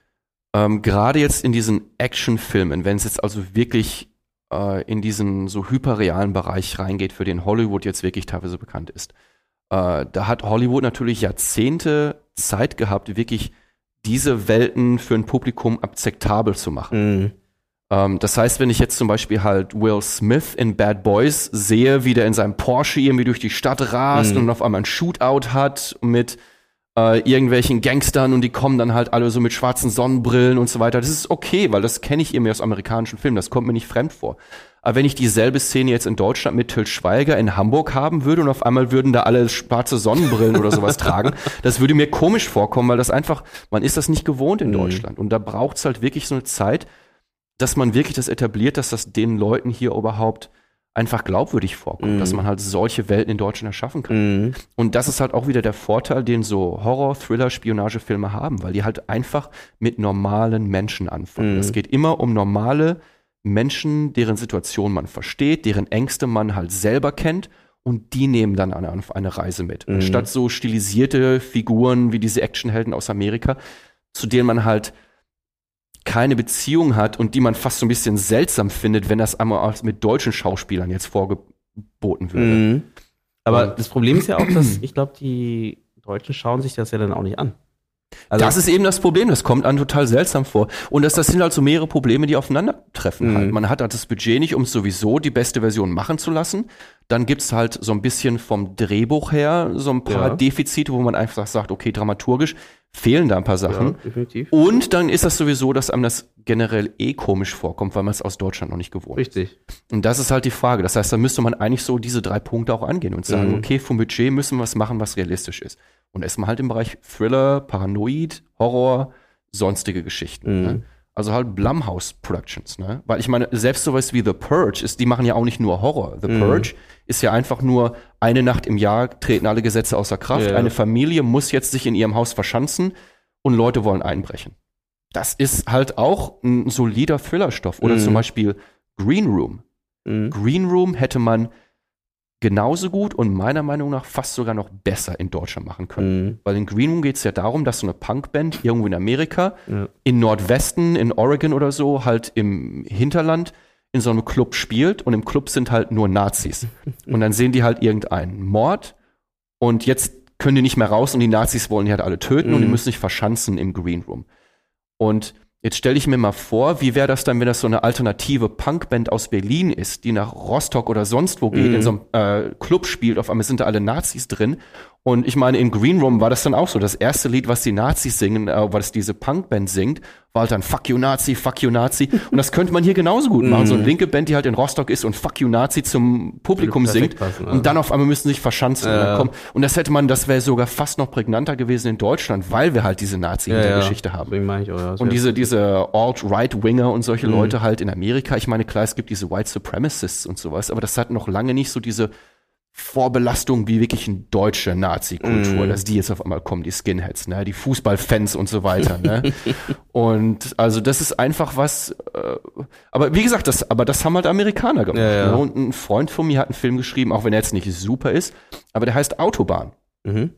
ähm, gerade jetzt in diesen Actionfilmen, wenn es jetzt also wirklich äh, in diesen so hyperrealen Bereich reingeht, für den Hollywood jetzt wirklich teilweise bekannt ist, äh, da hat Hollywood natürlich Jahrzehnte Zeit gehabt, wirklich diese Welten für ein Publikum akzeptabel zu machen. Mhm. Ähm, das heißt, wenn ich jetzt zum Beispiel halt Will Smith in Bad Boys sehe, wie der in seinem Porsche irgendwie durch die Stadt rast Mhm. und auf einmal ein Shootout hat mit äh, irgendwelchen Gangstern und die kommen dann halt alle so mit schwarzen Sonnenbrillen und so weiter. Das ist okay, weil das kenne ich irgendwie aus amerikanischen Filmen, das kommt mir nicht fremd vor. Aber wenn ich dieselbe Szene jetzt in Deutschland mit Till Schweiger in Hamburg haben würde und auf einmal würden da alle schwarze Sonnenbrillen oder sowas tragen, das würde mir komisch vorkommen, weil das einfach, man ist das nicht gewohnt in Mhm. Deutschland. Und da braucht es halt wirklich so eine Zeit, dass man wirklich das etabliert, dass das den Leuten hier überhaupt einfach glaubwürdig vorkommt, Mhm. dass man halt solche Welten in Deutschland erschaffen kann. Mhm. Und das ist halt auch wieder der Vorteil, den so Horror, Thriller, Spionagefilme haben, weil die halt einfach mit normalen Menschen anfangen. Mhm. Es geht immer um normale Menschen, deren Situation man versteht, deren Ängste man halt selber kennt und die nehmen dann eine, auf eine Reise mit. Mhm. Anstatt so stilisierte Figuren wie diese Actionhelden aus Amerika, zu denen man halt keine Beziehung hat und die man fast so ein bisschen seltsam findet, wenn das einmal mit deutschen Schauspielern jetzt vorgeboten würde. Mhm. Aber Und- das Problem ist ja auch, dass ich glaube, die Deutschen schauen sich das ja dann auch nicht an. Also, das ist eben das Problem, das kommt einem total seltsam vor. Und das, das sind halt so mehrere Probleme, die aufeinandertreffen. Mhm. Halt. Man hat halt das Budget nicht, um sowieso die beste Version machen zu lassen. Dann gibt's halt so ein bisschen vom Drehbuch her so ein paar Ja. Defizite, wo man einfach sagt, okay, dramaturgisch fehlen da ein paar Sachen. ja, definitiv. Und dann ist das sowieso, dass einem das generell eh komisch vorkommt, weil man es aus Deutschland noch nicht gewohnt ist. Richtig. Und das ist halt die Frage. Das heißt, da müsste man eigentlich so diese drei Punkte auch angehen und sagen, Mhm. okay, vom Budget müssen wir was machen, was realistisch ist. Und erstmal halt im Bereich Thriller, Paranoid, Horror, sonstige Geschichten. Mhm. Ne? Also halt Blumhouse Productions, ne? Weil ich meine, selbst sowas wie The Purge ist, die machen ja auch nicht nur Horror. The Mhm. Purge ist ja einfach nur eine Nacht im Jahr treten alle Gesetze außer Kraft. Ja. Eine Familie muss jetzt sich in ihrem Haus verschanzen und Leute wollen einbrechen. Das ist halt auch ein solider Thrillerstoff. Oder Mhm. zum Beispiel Green Room. Mhm. Green Room hätte man genauso gut und meiner Meinung nach fast sogar noch besser in Deutschland machen können. Mhm. Weil in Green Room geht es ja darum, dass so eine Punkband irgendwo in Amerika, Ja. in Nordwesten, in Oregon oder so, halt im Hinterland in so einem Club spielt und im Club sind halt nur Nazis. Und dann sehen die halt irgendeinen Mord und jetzt können die nicht mehr raus und die Nazis wollen die halt alle töten und die Mhm. müssen sich verschanzen im Green Room. Und jetzt stelle ich mir mal vor, wie wäre das dann, wenn das so eine alternative Punkband aus Berlin ist, die nach Rostock oder sonst wo geht, Mhm. in so einem äh, Club spielt, auf einmal sind da alle Nazis drin. Und ich meine, in Green Room war das dann auch so. Das erste Lied, was die Nazis singen, äh, was diese Punkband singt, war halt dann Fuck you Nazi, Fuck you Nazi. Und das könnte man hier genauso gut machen. So eine Mhm. linke Band, die halt in Rostock ist und Fuck you Nazi zum Publikum singt. passen, und dann auf einmal müssen sie sich verschanzen. Und, Ja. kommen, und das hätte man, das wäre sogar fast noch prägnanter gewesen in Deutschland, weil wir halt diese Nazi-Geschichte haben. Deswegen meine ich ja. Und diese, diese Alt-Right-Winger und solche Mhm. Leute halt in Amerika, ich meine, klar, es gibt diese White Supremacists und sowas, aber das hat noch lange nicht so diese Vorbelastung wie wirklich eine deutsche Nazi-Kultur, Mhm. dass die jetzt auf einmal kommen, die Skinheads, ne, die Fußballfans und so weiter, ne. und also das ist einfach was, äh, aber wie gesagt, das, aber das haben halt Amerikaner gemacht. Ja, ja. Ne? Und ein Freund von mir hat einen Film geschrieben, auch wenn er jetzt nicht super ist, aber der heißt Autobahn. Mhm.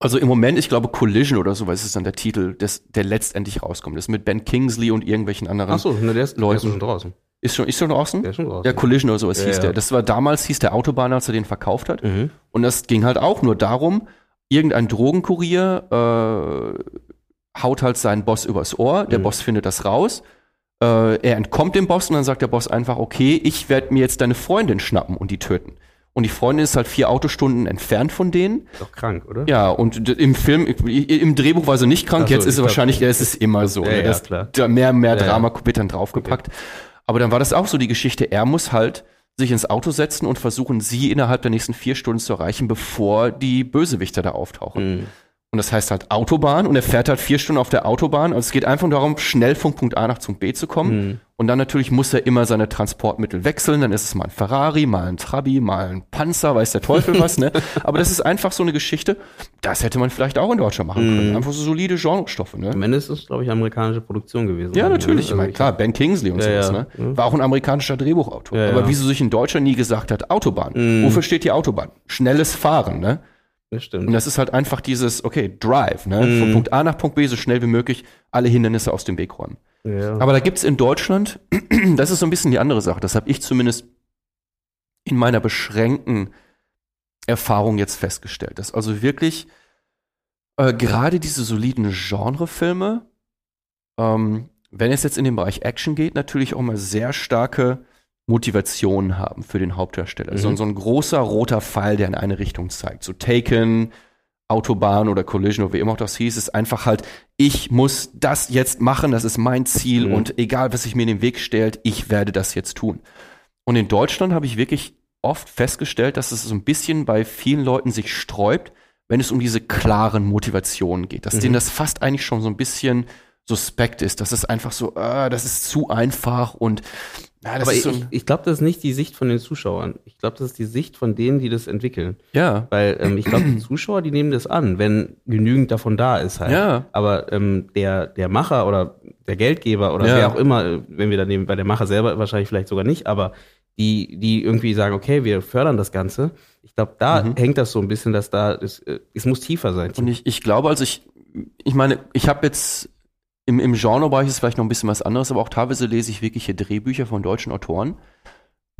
Also im Moment, ich glaube, Collision oder sowas ist dann der Titel, des, der letztendlich rauskommt. Das ist mit Ben Kingsley und irgendwelchen anderen. Achso, ne, der ist, der Leuten. ist schon draußen. Ist schon, ist schon draußen? Der ist schon draußen. Ja, Collision oder sowas Ja, hieß ja. der. Das war damals, hieß der Autobahn, als er den verkauft hat. Mhm. Und das ging halt auch nur darum, irgendein Drogenkurier äh, haut halt seinen Boss übers Ohr, der Mhm. Boss findet das raus, äh, er entkommt dem Boss und dann sagt der Boss einfach, okay, ich werde mir jetzt deine Freundin schnappen und die töten. Und die Freundin ist halt vier Autostunden entfernt von denen. Ist doch krank, oder? Ja, und im Film, im Drehbuch war sie nicht krank, so, jetzt ist sie glaub- wahrscheinlich, ja, es ist immer so. Ja, ne? ja, das, klar. Da mehr, mehr Ja, ja. Drama wird dann draufgepackt. Aber dann war das auch so die Geschichte, er muss halt sich ins Auto setzen und versuchen, sie innerhalb der nächsten vier Stunden zu erreichen, bevor die Bösewichter da auftauchen. Mhm. Und das heißt halt Autobahn und er fährt halt vier Stunden auf der Autobahn. Also es geht einfach darum, schnell von Punkt A nach Punkt B zu kommen. Mhm. Und dann natürlich muss er immer seine Transportmittel wechseln. Dann ist es mal ein Ferrari, mal ein Trabi, mal ein Panzer, weiß der Teufel was, ne? Aber das ist einfach so eine Geschichte, das hätte man vielleicht auch in Deutschland machen können. Mhm. Einfach so solide Genrestoffe, ne? Am Ende ist es, glaube ich, amerikanische Produktion gewesen. Ja, natürlich. Ich meine, klar, Ben Kingsley und Ja, sowas, ja. ne? Mhm. War auch ein amerikanischer Drehbuchautor. Ja, Aber wieso sich in Deutschland nie gesagt hat, Autobahn. Mhm. Wofür steht die Autobahn? Schnelles Fahren, ne? Das stimmt. Und das ist halt einfach dieses, okay, Drive, ne? Mhm. Von Punkt A nach Punkt B so schnell wie möglich alle Hindernisse aus dem Weg räumen. ja. Aber da gibt's in Deutschland, das ist so ein bisschen die andere Sache. Das habe ich zumindest in meiner beschränkten Erfahrung jetzt festgestellt. Dass also wirklich äh, gerade diese soliden Genrefilme, ähm, wenn es jetzt in den Bereich Action geht, natürlich auch mal sehr starke Motivationen haben für den Hauptdarsteller. Mhm. So, so ein großer roter Pfeil, der in eine Richtung zeigt. So Taken, Autobahn oder Collision oder wie immer auch das hieß, ist einfach halt, ich muss das jetzt machen, das ist mein Ziel Mhm. und egal, was sich mir in den Weg stellt, ich werde das jetzt tun. Und in Deutschland habe ich wirklich oft festgestellt, dass es so ein bisschen bei vielen Leuten sich sträubt, wenn es um diese klaren Motivationen geht. Dass Mhm. denen das fast eigentlich schon so ein bisschen suspekt ist. Das ist einfach so, äh, das ist zu einfach und ja, das Aber so ich, ich glaube, das ist nicht die Sicht von den Zuschauern. Ich glaube, das ist die Sicht von denen, die das entwickeln. ja, Weil ähm, ich glaube, die Zuschauer, die nehmen das an, wenn genügend davon da ist halt. Ja. Aber ähm, der, der Macher oder der Geldgeber oder Ja. wer auch immer, wenn wir daneben bei der Macher selber wahrscheinlich vielleicht sogar nicht, aber die, die irgendwie sagen, okay, wir fördern das Ganze. Ich glaube, da Mhm. hängt das so ein bisschen, dass da, es, äh, es muss tiefer sein. Und ich, ich glaube, also ich, ich meine, ich habe jetzt im, im Genrebereich ist vielleicht noch ein bisschen was anderes, aber auch teilweise lese ich wirkliche Drehbücher von deutschen Autoren,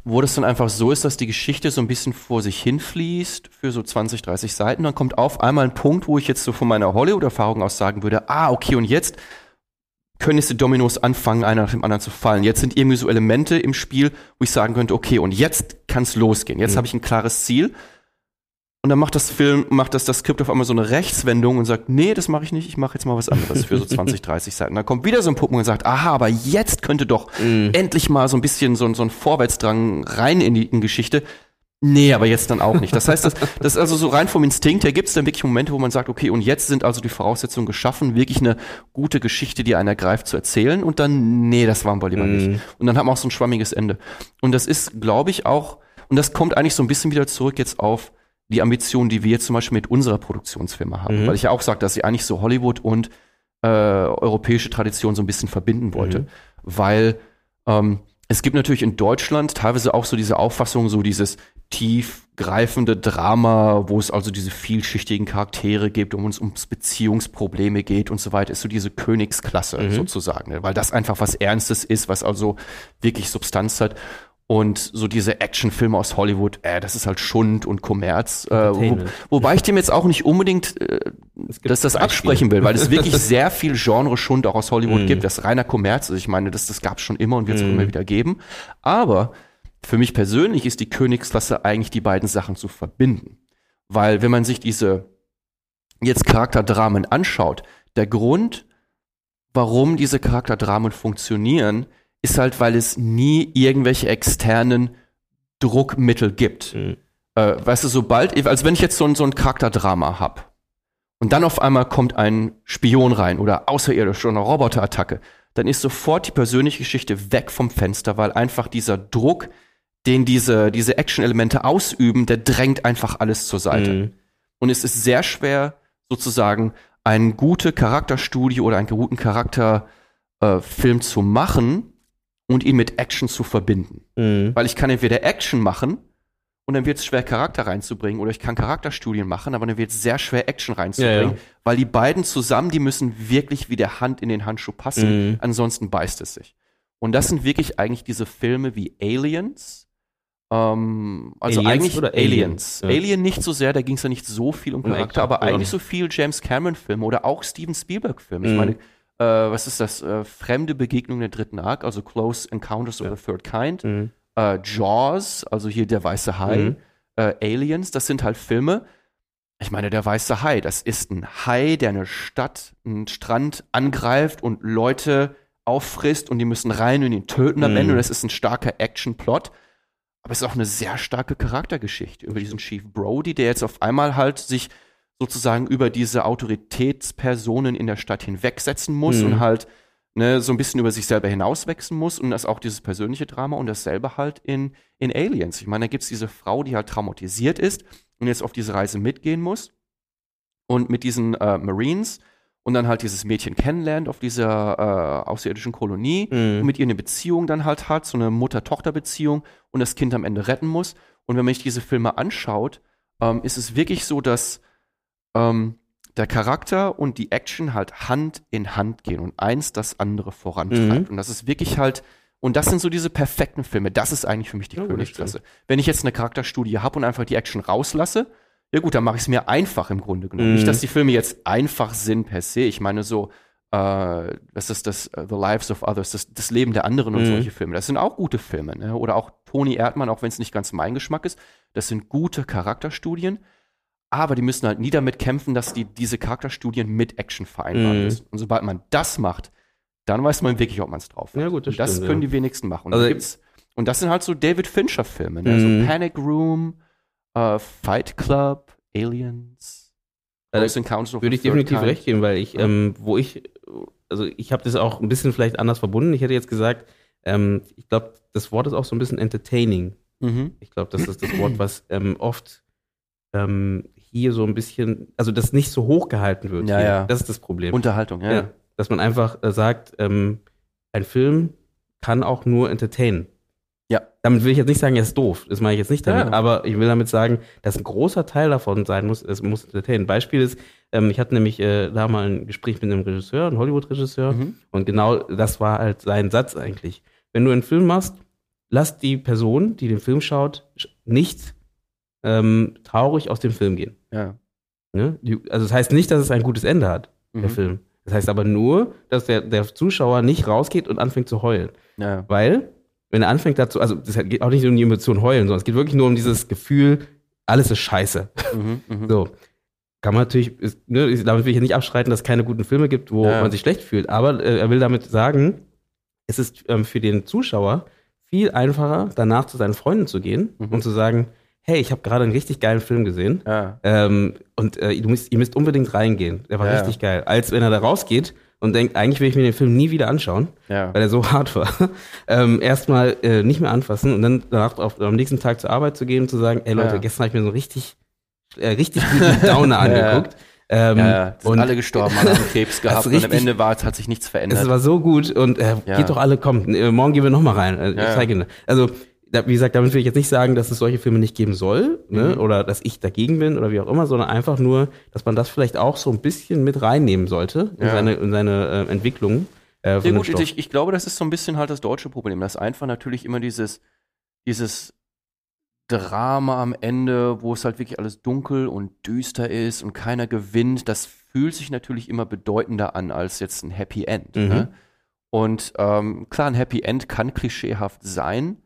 wo das dann einfach so ist, dass die Geschichte so ein bisschen vor sich hinfließt für so 20, 30 Seiten. Dann kommt auf einmal ein Punkt, wo ich jetzt so von meiner Hollywood-Erfahrung aus sagen würde, ah, okay, und jetzt können jetzt die Dominos anfangen, einer nach dem anderen zu fallen. Jetzt sind irgendwie so Elemente im Spiel, wo ich sagen könnte, okay, und jetzt kann es losgehen. Jetzt Mhm. habe ich ein klares Ziel. Und dann macht das Film, macht das das Skript auf einmal so eine Rechtswendung und sagt, nee, das mache ich nicht, ich mache jetzt mal was anderes für so 20, 30 Seiten. Dann kommt wieder so ein Punkt und sagt, aha, aber jetzt könnte doch Mhm. endlich mal so ein bisschen so, ein- so ein Vorwärtsdrang rein in die in Geschichte. Nee, aber jetzt dann auch nicht. Das heißt, das, das ist also so rein vom Instinkt her gibt es dann wirklich Momente, wo man sagt, okay, und jetzt sind also die Voraussetzungen geschaffen, wirklich eine gute Geschichte, die einen ergreift, zu erzählen. Und dann, nee, das wollen wir lieber Mhm. nicht. Und dann hat man auch so ein schwammiges Ende. Und das ist, glaube ich, auch, und das kommt eigentlich so ein bisschen wieder zurück jetzt auf die Ambitionen, die wir jetzt zum Beispiel mit unserer Produktionsfirma haben. Mhm. Weil ich ja auch sage, dass ich eigentlich so Hollywood und äh, europäische Tradition so ein bisschen verbinden wollte. Mhm. Weil ähm, es gibt natürlich in Deutschland teilweise auch so diese Auffassung, so dieses tiefgreifende Drama, wo es also diese vielschichtigen Charaktere gibt, um uns ums Beziehungsprobleme geht und so weiter, ist so diese Königsklasse Mhm. sozusagen, ne? weil das einfach was Ernstes ist, was also wirklich Substanz hat. Und so diese Actionfilme aus Hollywood, äh, das ist halt Schund und Kommerz. Äh, wo, wobei ich dem jetzt auch nicht unbedingt äh, dass das absprechen will, weil es wirklich sehr viel Genre-Schund auch aus Hollywood Mhm. gibt, das reiner Kommerz ist. Ich meine, das, das gab es schon immer und wird es auch Mhm. immer wieder geben. Aber für mich persönlich ist die Königsklasse eigentlich die beiden Sachen zu verbinden. Weil wenn man sich diese jetzt Charakterdramen anschaut, der Grund, warum diese Charakterdramen funktionieren, ist halt, weil es nie irgendwelche externen Druckmittel gibt Mhm. äh, weißt du, sobald, als wenn ich jetzt so ein, so ein Charakterdrama hab und dann auf einmal kommt ein Spion rein oder außerirdisch oder eine Roboterattacke, dann ist sofort die persönliche Geschichte weg vom Fenster, weil einfach dieser Druck, den diese, diese Action-Elemente ausüben, der drängt einfach alles zur Seite. Mhm. Und es ist sehr schwer, sozusagen eine gute Charakterstudie oder einen guten Charakterfilm äh, zu machen und ihn mit Action zu verbinden. Mhm. Weil ich kann entweder Action machen und dann wird es schwer, Charakter reinzubringen, oder ich kann Charakterstudien machen, aber dann wird es sehr schwer, Action reinzubringen, Ja, ja. weil die beiden zusammen, die müssen wirklich wie der Hand in den Handschuh passen, Mhm. ansonsten beißt es sich. Und das sind wirklich eigentlich diese Filme wie Aliens. Ähm, also Aliens eigentlich oder Aliens. Aliens? Ja. Alien nicht so sehr, da ging es ja nicht so viel um Um Charakter, Action, aber eigentlich so viel James Cameron-Filme oder auch Steven Spielberg-Filme. Ich Mhm. meine, äh, was ist das? Äh, Fremde Begegnung der dritten Arc, also Close Encounters of Ja. the Third Kind Mhm. äh, Jaws, also hier der weiße Hai, Mhm. äh, Aliens, das sind halt Filme. Ich meine, der weiße Hai, das ist ein Hai, der eine Stadt, einen Strand angreift und Leute auffrisst und die müssen rein und ihn töten am Mhm. Ende. Und das ist ein starker Action-Plot. Aber es ist auch eine sehr starke Charaktergeschichte über diesen Chief Brody, der jetzt auf einmal halt sich sozusagen über diese Autoritätspersonen in der Stadt hinwegsetzen muss Mhm. und halt ne, so ein bisschen über sich selber hinauswachsen muss und das auch dieses persönliche Drama und dasselbe halt in, in Aliens. Ich meine, da gibt's diese Frau, die halt traumatisiert ist und jetzt auf diese Reise mitgehen muss und mit diesen äh, Marines und dann halt dieses Mädchen kennenlernt auf dieser äh, außerirdischen Kolonie und Mhm. mit ihr eine Beziehung dann halt hat, so eine Mutter-Tochter-Beziehung und das Kind am Ende retten muss. Und wenn man sich diese Filme anschaut, ähm, ist es wirklich so, dass ähm, der Charakter und die Action halt Hand in Hand gehen und eins das andere vorantreibt. Mhm. Und das ist wirklich halt, und das sind so diese perfekten Filme. Das ist eigentlich für mich die Ja, Königsklasse. Wenn ich jetzt eine Charakterstudie habe und einfach die Action rauslasse, ja gut, dann mache ich es mir einfach im Grunde genommen. Mhm. Nicht, dass die Filme jetzt einfach sind per se. Ich meine so, äh, das ist das äh, The Lives of Others, das, das Leben der anderen und Mhm. solche Filme. Das sind auch gute Filme. Ne? Oder auch Toni Erdmann, auch wenn es nicht ganz mein Geschmack ist. Das sind gute Charakterstudien. Aber die müssen halt nie damit kämpfen, dass die diese Charakterstudien mit Action vereinbaren Mhm. müssen. Und sobald man das macht, dann weiß man wirklich, ob man es drauf hat. Ja, gut, das und das stimmt, können ja. die wenigsten machen. Und, Also- gibt's, und das sind halt so David Fincher-Filme. Ne? Mhm. So Panic Room, äh, Fight Club, Aliens, of Würde ich definitiv Kind. recht geben, weil ich, ähm, wo ich, also ich habe das auch ein bisschen vielleicht anders verbunden. Ich hätte jetzt gesagt, ähm, ich glaube, das Wort ist auch so ein bisschen entertaining. Mhm. Ich glaube, das ist das Wort, was ähm, oft ähm, hier so ein bisschen, also das nicht so hoch gehalten wird. Ja, hier. ja. Das ist das Problem. Unterhaltung, ja. ja. Dass man einfach äh, sagt, ähm, ein Film kann auch nur entertainen. Ja. Damit will ich jetzt nicht sagen, er ist doof. Das meine ich jetzt nicht damit. Ja. Aber ich will damit sagen, dass ein großer Teil davon sein muss, es muss entertainen. Beispiel ist, ähm, ich hatte nämlich äh, da mal ein Gespräch mit einem Regisseur, einem Hollywood-Regisseur. Mhm. Und genau das war halt sein Satz eigentlich. Wenn du einen Film machst, lass die Person, die den Film schaut, sch- nicht ähm, traurig aus dem Film gehen. Ja. Ne? Also das heißt nicht, dass es ein gutes Ende hat, der Mhm. Film. Das heißt aber nur, dass der, der Zuschauer nicht rausgeht und anfängt zu heulen. ja. Weil, wenn er anfängt dazu, also das geht auch nicht um die Emotion heulen, sondern es geht wirklich nur um dieses Gefühl, alles ist scheiße. Mhm. Mhm. So. Kann man natürlich, ist, ne, damit will ich ja nicht abstreiten, dass es keine guten Filme gibt, wo Ja. man sich schlecht fühlt. Aber äh, er will damit sagen, es ist ähm, für den Zuschauer viel einfacher, danach zu seinen Freunden zu gehen Mhm. und zu sagen, hey, ich habe gerade einen richtig geilen Film gesehen. Ja. Ähm, und äh, du müsst, ihr müsst unbedingt reingehen. Der war Ja. richtig geil. Als wenn er da rausgeht und denkt, eigentlich will ich mir den Film nie wieder anschauen, Ja. weil er so hart war. ähm, Erstmal äh, nicht mehr anfassen und dann danach auf, am nächsten Tag zur Arbeit zu gehen und zu sagen, ey Leute, gestern habe ich mir so einen richtig, äh, richtig guten Downer angeguckt. Ähm, Ja, ja. Sind und alle gestorben, alle haben Krebs gehabt und am richtig- Ende war, hat sich nichts verändert. es war so gut und äh, Ja. geht doch alle, kommt, äh, morgen gehen wir nochmal rein. Äh, ich Ja, ja. zeige Ihnen. Also, wie gesagt, damit will ich jetzt nicht sagen, dass es solche Filme nicht geben soll, ne? Mhm. oder dass ich dagegen bin oder wie auch immer, sondern einfach nur, dass man das vielleicht auch so ein bisschen mit reinnehmen sollte in Ja. seine, in seine äh, Entwicklung. Äh, von Ja gut, ich, ich glaube, das ist so ein bisschen halt das deutsche Problem, dass einfach natürlich immer dieses, dieses Drama am Ende, wo es halt wirklich alles dunkel und düster ist und keiner gewinnt, das fühlt sich natürlich immer bedeutender an als jetzt ein Happy End. Mhm. Ne? Und ähm, klar, ein Happy End kann klischeehaft sein,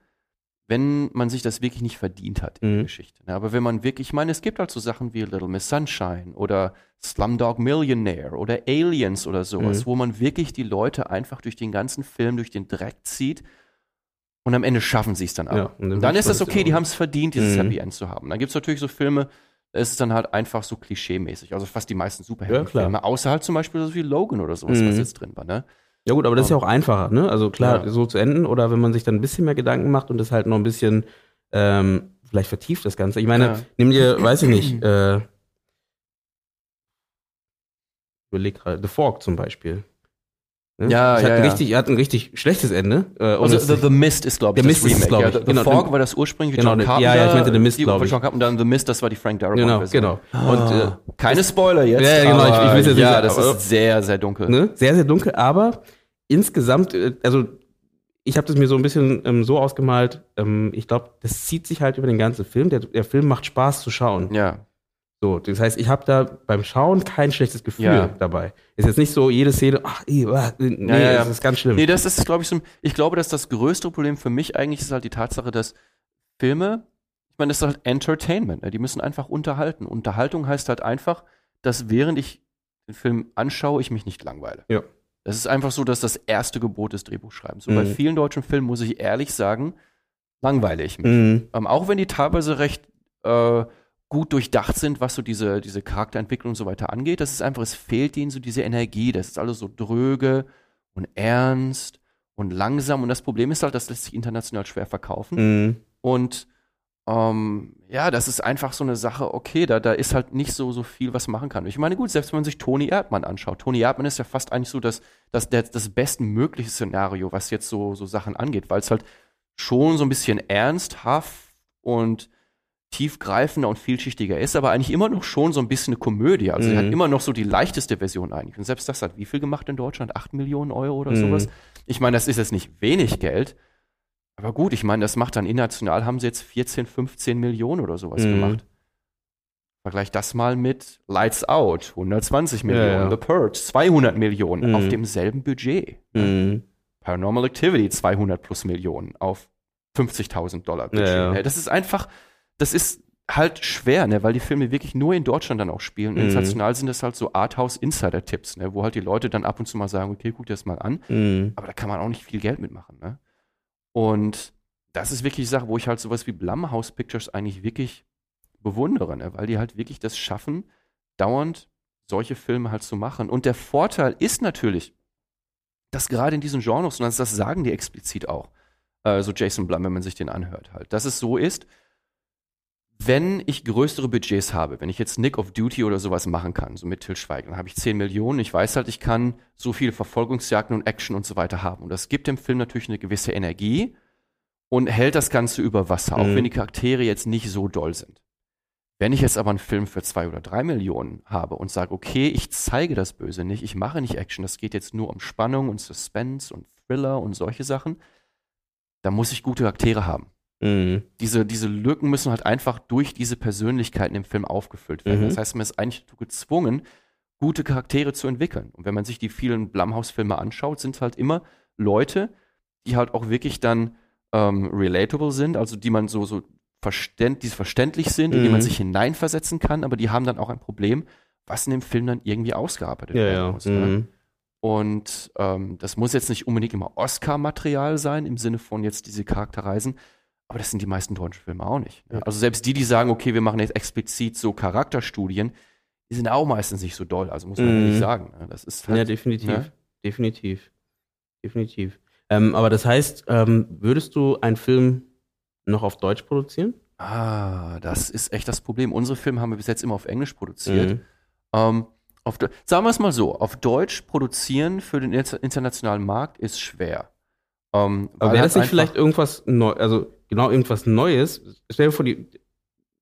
wenn man sich das wirklich nicht verdient hat in der Mhm. Geschichte. Ne? Aber wenn man wirklich, ich meine, es gibt halt so Sachen wie Little Miss Sunshine oder Slumdog Millionaire oder Aliens oder sowas, Mhm. wo man wirklich die Leute einfach durch den ganzen Film, durch den Dreck zieht und am Ende schaffen sie es dann Ja, aber. und dann dann ist das es okay, ja die haben es verdient, dieses Mhm. Happy End zu haben. Dann gibt es natürlich so Filme, da ist es dann halt einfach so klischee-mäßig. Also fast die meisten Ja, Superheldenfilme. klar. außer halt zum Beispiel so wie Logan oder sowas, Mhm. was jetzt drin war, ne? Ja gut, aber das ist ja auch einfacher, ne? Also klar, Ja. so zu enden oder wenn man sich dann ein bisschen mehr Gedanken macht und das halt noch ein bisschen ähm, vielleicht vertieft das Ganze. Ich meine, Ja. nimm dir, weiß ich nicht, äh, überleg gerade, The Fork zum Beispiel. Ne? Ja, das ja, hat ein ja. richtig, hat ein richtig schlechtes Ende. Äh, Also The, The Mist ist, glaube ich, The das Mist ist es, Remake. glaub ja, ich. The Genau, den- war das ursprüngliche Genau, John Carpenter. ja, ja, ich meinte The Mist, die- glaub ich. John Carpenter, dann The Mist, das war die Frank Darabont Genau, genau. Und Und, äh, keine Spoiler jetzt. Ja, genau, ich- ich will's jetzt ja, sagen, das aber- ist sehr, sehr dunkel. ne? Sehr, sehr dunkel, aber insgesamt, äh, also ich habe das mir so ein bisschen ähm, so ausgemalt, ähm, ich glaube, das zieht sich halt über den ganzen Film. Der, der Film macht Spaß zu schauen. Ja, So, das heißt, ich habe da beim Schauen kein schlechtes Gefühl Ja. dabei. Ist jetzt nicht so jede Szene, ach, ih, ah, nee, ja, ja. das ist ganz schlimm. Nee, das ist, glaube ich, so. Ich glaube, dass das größte Problem für mich eigentlich ist halt die Tatsache, dass Filme, ich meine, das ist halt Entertainment. Ne? Die müssen einfach unterhalten. Unterhaltung heißt halt einfach, dass während ich den Film anschaue, ich mich nicht langweile. Ja. Das ist einfach so, dass das erste Gebot des Drehbuchschreibens. Und bei Mhm. vielen deutschen Filmen muss ich ehrlich sagen, langweile ich mich. Mhm. Ähm, auch wenn die teilweise recht äh, gut durchdacht sind, was so diese, diese Charakterentwicklung und so weiter angeht. Das ist einfach, es fehlt ihnen so diese Energie. Das ist alles so dröge und ernst und langsam. Und das Problem ist halt, das lässt sich international schwer verkaufen. Mhm. Und ähm, ja, das ist einfach so eine Sache, okay, da, da ist halt nicht so, so viel, was machen kann. Ich meine, gut, selbst wenn man sich Toni Erdmann anschaut. Toni Erdmann ist ja fast eigentlich so das, das, das, das bestmögliche Szenario, was jetzt so, so Sachen angeht, weil es halt schon so ein bisschen ernsthaft und tiefgreifender und vielschichtiger ist, aber eigentlich immer noch schon so ein bisschen eine Komödie. Also sie hat Mhm. immer noch so die leichteste Version eigentlich. Und selbst das hat wie viel gemacht in Deutschland? Acht Millionen Euro oder Mhm. sowas? Ich meine, das ist jetzt nicht wenig Geld. Aber gut, ich meine, das macht dann international, haben sie jetzt 14, 15 Millionen oder sowas Mhm. gemacht. Vergleich das mal mit Lights Out, 120 Millionen, ja. The Purge, 200 Millionen Mhm. auf demselben Budget. Mhm. Paranormal Activity 200 plus Millionen auf 50.000 Dollar Budget. Ja, ja. Das ist einfach, das ist halt schwer, ne? weil die Filme wirklich nur in Deutschland dann auch spielen. Mhm. International sind das halt so Arthouse-Insider-Tipps, ne? wo halt die Leute dann ab und zu mal sagen, okay, guck dir das mal an. Mhm. Aber da kann man auch nicht viel Geld mitmachen. Ne? Und das ist wirklich die Sache, wo ich halt sowas wie Blumhouse Pictures eigentlich wirklich bewundere, ne? weil die halt wirklich das schaffen, dauernd solche Filme halt zu machen. Und der Vorteil ist natürlich, dass gerade in diesen Genres, und das, das sagen die explizit auch, äh, so Jason Blum, wenn man sich den anhört, halt, dass es so ist, wenn ich größere Budgets habe, wenn ich jetzt Nick of Duty oder sowas machen kann, so mit Till Schweiger, dann habe ich 10 Millionen. Ich weiß halt, ich kann so viele Verfolgungsjagden und Action und so weiter haben. Und das gibt dem Film natürlich eine gewisse Energie und hält das Ganze über Wasser, auch Mhm. wenn die Charaktere jetzt nicht so doll sind. Wenn ich jetzt aber einen Film für zwei oder drei Millionen habe und sage, okay, ich zeige das Böse nicht, ich mache nicht Action, das geht jetzt nur um Spannung und Suspense und Thriller und solche Sachen, dann muss ich gute Charaktere haben Mhm. diese, diese Lücken müssen halt einfach durch diese Persönlichkeiten im Film aufgefüllt werden. Mhm. Das heißt, man ist eigentlich gezwungen, gute Charaktere zu entwickeln. Und wenn man sich die vielen Blumhouse-Filme anschaut, sind halt immer Leute, die halt auch wirklich dann ähm, relatable sind, also die man so, so verständ, die verständlich sind, in die Mhm. man sich hineinversetzen kann, aber die haben dann auch ein Problem, was in dem Film dann irgendwie ausgearbeitet Ja, werden ja. muss. Ne? Mhm. Und ähm, das muss jetzt nicht unbedingt immer Oscar-Material sein, im Sinne von jetzt diese Charakterreisen, aber das sind die meisten deutschen Filme auch nicht. Ja. Also selbst die, die sagen, okay, wir machen jetzt explizit so Charakterstudien, die sind auch meistens nicht so doll, also muss man Mhm. ehrlich sagen. Ne? Das ist halt, Ja, definitiv. ne? Definitiv. Definitiv. Ähm, aber das heißt, ähm, würdest du einen Film noch auf Deutsch produzieren? Ah, das ist echt das Problem. Unsere Filme haben wir bis jetzt immer auf Englisch produziert. Mhm. Ähm, auf, sagen wir es mal so, auf Deutsch produzieren für den inter- internationalen Markt ist schwer. Ähm, Aber wäre halt das nicht vielleicht irgendwas neu, also genau irgendwas Neues? Stell dir vor, die,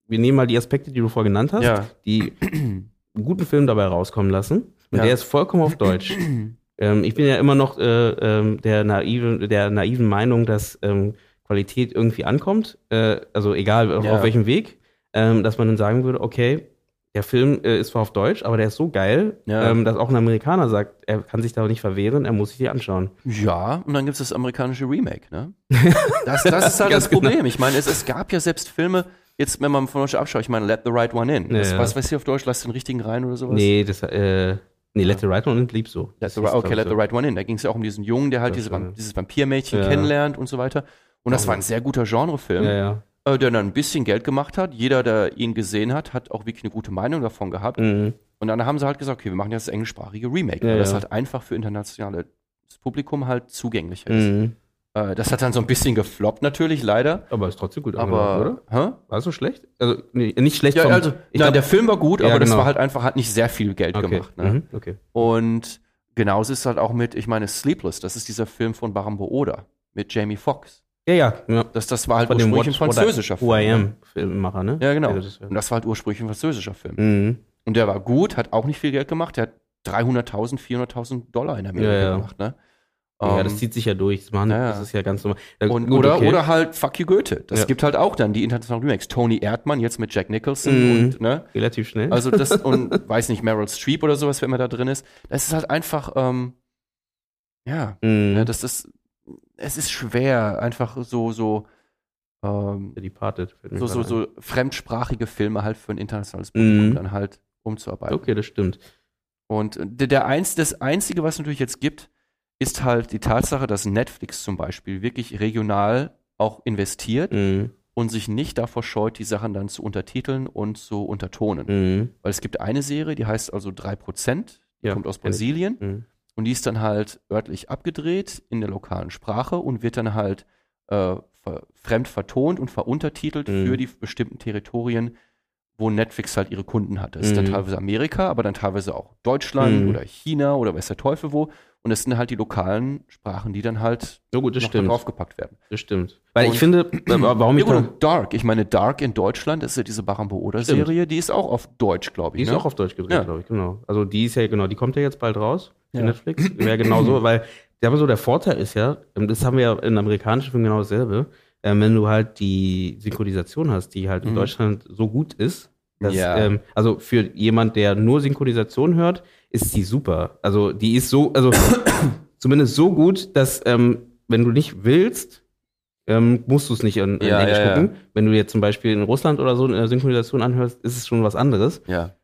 wir nehmen mal die Aspekte, die du vorher genannt hast, Ja. die einen guten Film dabei rauskommen lassen. Und Ja. der ist vollkommen auf Deutsch. ähm, ich bin ja immer noch äh, ähm, der, naiven, der naiven Meinung, dass ähm, Qualität irgendwie ankommt, äh, also egal auf, Ja. auf welchem Weg, ähm, dass man dann sagen würde, okay, der Film äh, ist zwar auf Deutsch, aber der ist so geil, Ja. ähm, dass auch ein Amerikaner sagt, er kann sich da nicht verwehren, er muss sich die anschauen. Ja, und dann gibt es das amerikanische Remake, ne? Das, das ist halt das Problem. Ich meine, es, es gab ja selbst Filme, jetzt, wenn man von Deutsch abschaut, ich meine, Let the Right One In. Ja, Das. Was weiß ich auf Deutsch, lass den richtigen rein oder sowas? Nee, das, äh, nee, Let the Right One In blieb so. Let the, right- okay, Let the Right One In. Da ging es ja auch um diesen Jungen, der halt diese, dieses Vampirmädchen Ja. kennenlernt und so weiter. Und das war ein sehr guter Genrefilm, Ja, ja. Äh, der dann ein bisschen Geld gemacht hat. Jeder, der ihn gesehen hat, hat auch wirklich eine gute Meinung davon gehabt. Mhm. Und dann haben sie halt gesagt, okay, wir machen jetzt das englischsprachige Remake, Ja, weil das halt einfach für internationales Publikum halt zugänglicher ist. Mhm. Äh, das hat dann so ein bisschen gefloppt natürlich, leider. Aber ist trotzdem gut Aber, oder? hä? War so schlecht? Also, nee, nicht schlecht Ja, vom- also, ich nein, glaub- der Film war gut, Ja, aber das genau. war halt einfach, hat nicht sehr viel Geld okay. gemacht. Ne? Mhm. okay. Und genauso ist es halt auch mit, ich meine, Sleepless, das ist dieser Film von Barambo Oda mit Jamie Foxx. Ja, ja. ja. Das, das war halt Von dem ursprünglich ein französischer Film. ne? Am Filmemacher, ne? Ja, genau. Und das war halt ursprünglich ein französischer Film. Mhm. Und der war gut, hat auch nicht viel Geld gemacht. Der hat 300.000, 400.000 Dollar in Amerika Ja, ja. gemacht. Ne? Ja, Ähm, das zieht sich ja durch. Das, machen, ja, ja. das ist ja ganz normal. Und, gut, oder, okay. oder halt Fuck You Goethe. Das Ja. gibt halt auch dann die internationalen Remakes. Tony Erdmann jetzt mit Jack Nicholson Mhm. und ne? Relativ schnell. Also das und weiß nicht, Meryl Streep oder sowas, wenn man da drin ist. Das ist halt einfach, ähm, ja, Mhm. ja, das ist, es ist schwer, einfach so, so, ähm, so, so, so fremdsprachige Filme halt für ein internationales Publikum Mhm. dann halt umzuarbeiten. Okay, das stimmt. Und der, der eins, das Einzige, was natürlich jetzt gibt, ist halt die Tatsache, dass Netflix zum Beispiel wirklich regional auch investiert Mhm. und sich nicht davor scheut, die Sachen dann zu untertiteln und zu untertonen. Mhm. Weil es gibt eine Serie, die heißt also 3%, die Ja, kommt aus. Brasilien Mhm. Und die ist dann halt örtlich abgedreht in der lokalen Sprache und wird dann halt äh, fremd vertont und veruntertitelt Mhm. für die bestimmten Territorien, wo Netflix halt ihre Kunden hat. Das ist dann Mhm. teilweise Amerika, aber dann teilweise auch Deutschland Mhm. oder China oder weiß der Teufel wo. Und das sind halt die lokalen Sprachen, die dann halt Ja gut, das noch stimmt. draufgepackt werden. Das stimmt. Weil Und- ich finde, warum Ja, ich gut, da, und Dark. Ich meine, Dark in Deutschland, das ist ja diese Barambo Oder-Serie, die ist auch auf Deutsch, glaube die ich. ist ne? auch auf Deutsch gedreht, Ja. glaube ich, genau. Also die ist ja, genau, die kommt ja jetzt bald raus für Ja. Netflix. Wäre genau so, weil ja, so der Vorteil ist ja, ähm, das haben wir ja in amerikanischen Filmen genau dasselbe, ähm, wenn du halt die Synchronisation hast, die halt in Mhm. Deutschland so gut ist, dass, Ja. ähm, also für jemand, der nur Synchronisation hört, ist sie super. Also die ist so, also zumindest so gut, dass ähm, wenn du nicht willst, ähm, musst du es nicht in, in Ja, Englisch ja, ja. gucken. Wenn du jetzt zum Beispiel in Russland oder so eine Synchronisation anhörst, ist es schon was anderes. Ja.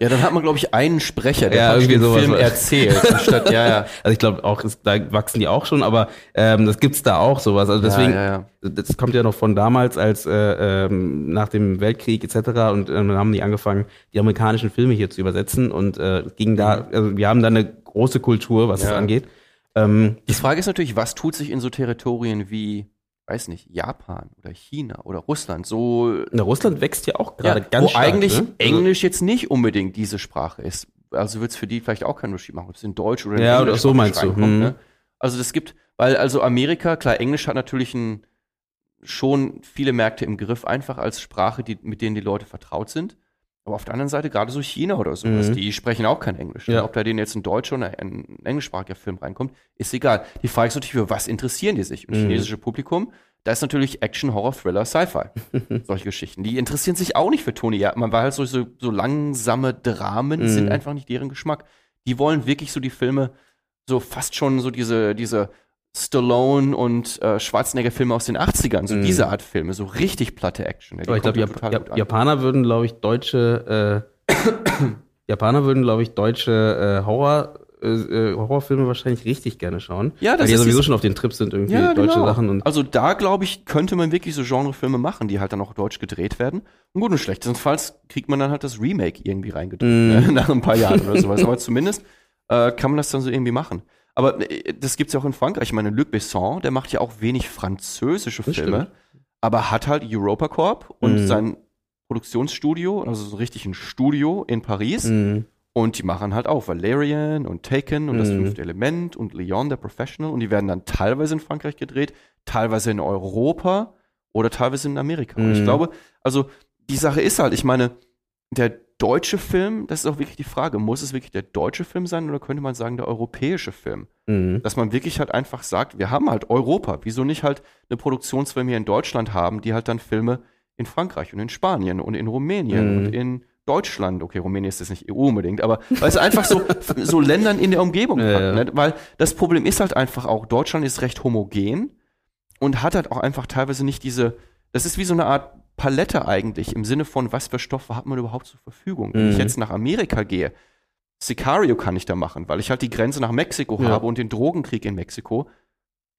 Ja, dann hat man, glaube ich, einen Sprecher, der Ja, irgendwie den sowas. Film erzählt. anstatt, ja, ja. Also ich glaube auch, ist, da wachsen die auch schon, aber ähm, das gibt's da auch sowas. Also deswegen, ja, ja, ja. das kommt ja noch von damals, als äh, ähm, nach dem Weltkrieg etc. Und ähm, dann haben die angefangen, die amerikanischen Filme hier zu übersetzen und äh, es ging da, also wir haben da eine große Kultur, was Mhm. Das angeht. Ähm, Die Frage ist natürlich, was tut sich in so Territorien wie, weiß nicht, Japan oder China oder Russland so na, Russland wächst ja auch gerade ja, ganz wo stark. eigentlich ne? Also- Englisch jetzt nicht unbedingt diese Sprache ist. Also wird es für die vielleicht auch keinen Unterschied machen, ob es in Deutsch oder in Ja, Englisch oder so meinst du. reinkommt, Mhm. ne? Also das gibt, weil also Amerika, klar, Englisch hat natürlich ein, schon viele Märkte im Griff, einfach als Sprache, die, mit denen die Leute vertraut sind. Aber auf der anderen Seite, gerade so China oder sowas, Mhm. die sprechen auch kein Englisch. Ja. Ob da denen jetzt ein deutscher oder ein englischsprachiger Film reinkommt, ist egal. Die Frage ist natürlich, für was interessieren die sich? Und das Mhm. chinesische Publikum, da ist natürlich Action, Horror, Thriller, Sci-Fi. Solche Geschichten. Die interessieren sich auch nicht für Tony Erdmann, weil halt so, so, so langsame Dramen Mhm. sind einfach nicht deren Geschmack. Die wollen wirklich so die Filme, so fast schon so diese, diese Stallone und äh, Schwarzenegger-Filme aus den 80ern, so Mhm. diese Art Filme, so richtig platte Action. Die Aber ich glaube, Jap Jap. Japaner würden, glaube ich, deutsche äh, Japaner würden, glaube ich, deutsche äh, Horror äh, äh, Horrorfilme wahrscheinlich richtig gerne schauen. Ja, das weil die ja ist sowieso schon auf den Trip sind irgendwie Ja, deutsche genau. Sachen und Also da, glaube ich, könnte man wirklich so Genrefilme machen, die halt dann auch deutsch gedreht werden. Und gut und schlechtestenfalls kriegt man dann halt das Remake irgendwie reingedrückt, Mm. ne? nach ein paar Jahren oder sowas. Aber zumindest äh, kann man das dann so irgendwie machen. Aber äh, das gibt's ja auch in Frankreich. Ich meine, Luc Besson, der macht ja auch wenig französische Das Filme, stimmt. aber hat halt EuropaCorp und Mhm. sein Produktionsstudio, also so richtig ein Studio in Paris. Mhm. Und die machen halt auch Valerian und Taken und das Mhm. fünfte Element und Leon, der Professional. Und die werden dann teilweise in Frankreich gedreht, teilweise in Europa oder teilweise in Amerika. Und ich Mhm. glaube, also die Sache ist halt, ich meine, der deutsche Film, das ist auch wirklich die Frage, muss es wirklich der deutsche Film sein oder könnte man sagen der europäische Film? Mhm. Dass man wirklich halt einfach sagt, wir haben halt Europa. Wieso nicht halt eine Produktionsfirma hier in Deutschland haben, die halt dann Filme in Frankreich und in Spanien und in Rumänien Mhm. und in Deutschland, okay, Rumänien ist jetzt nicht EU unbedingt, aber weil es einfach so, so Ländern in der Umgebung Ja, hat. Ne? Weil das Problem ist halt einfach auch, Deutschland ist recht homogen und hat halt auch einfach teilweise nicht diese, das ist wie so eine Art Palette eigentlich, im Sinne von, was für Stoffe hat man überhaupt zur Verfügung. Wenn ich Mhm. jetzt nach Amerika gehe, Sicario kann ich da machen, weil ich halt die Grenze nach Mexiko Ja. habe und den Drogenkrieg in Mexiko.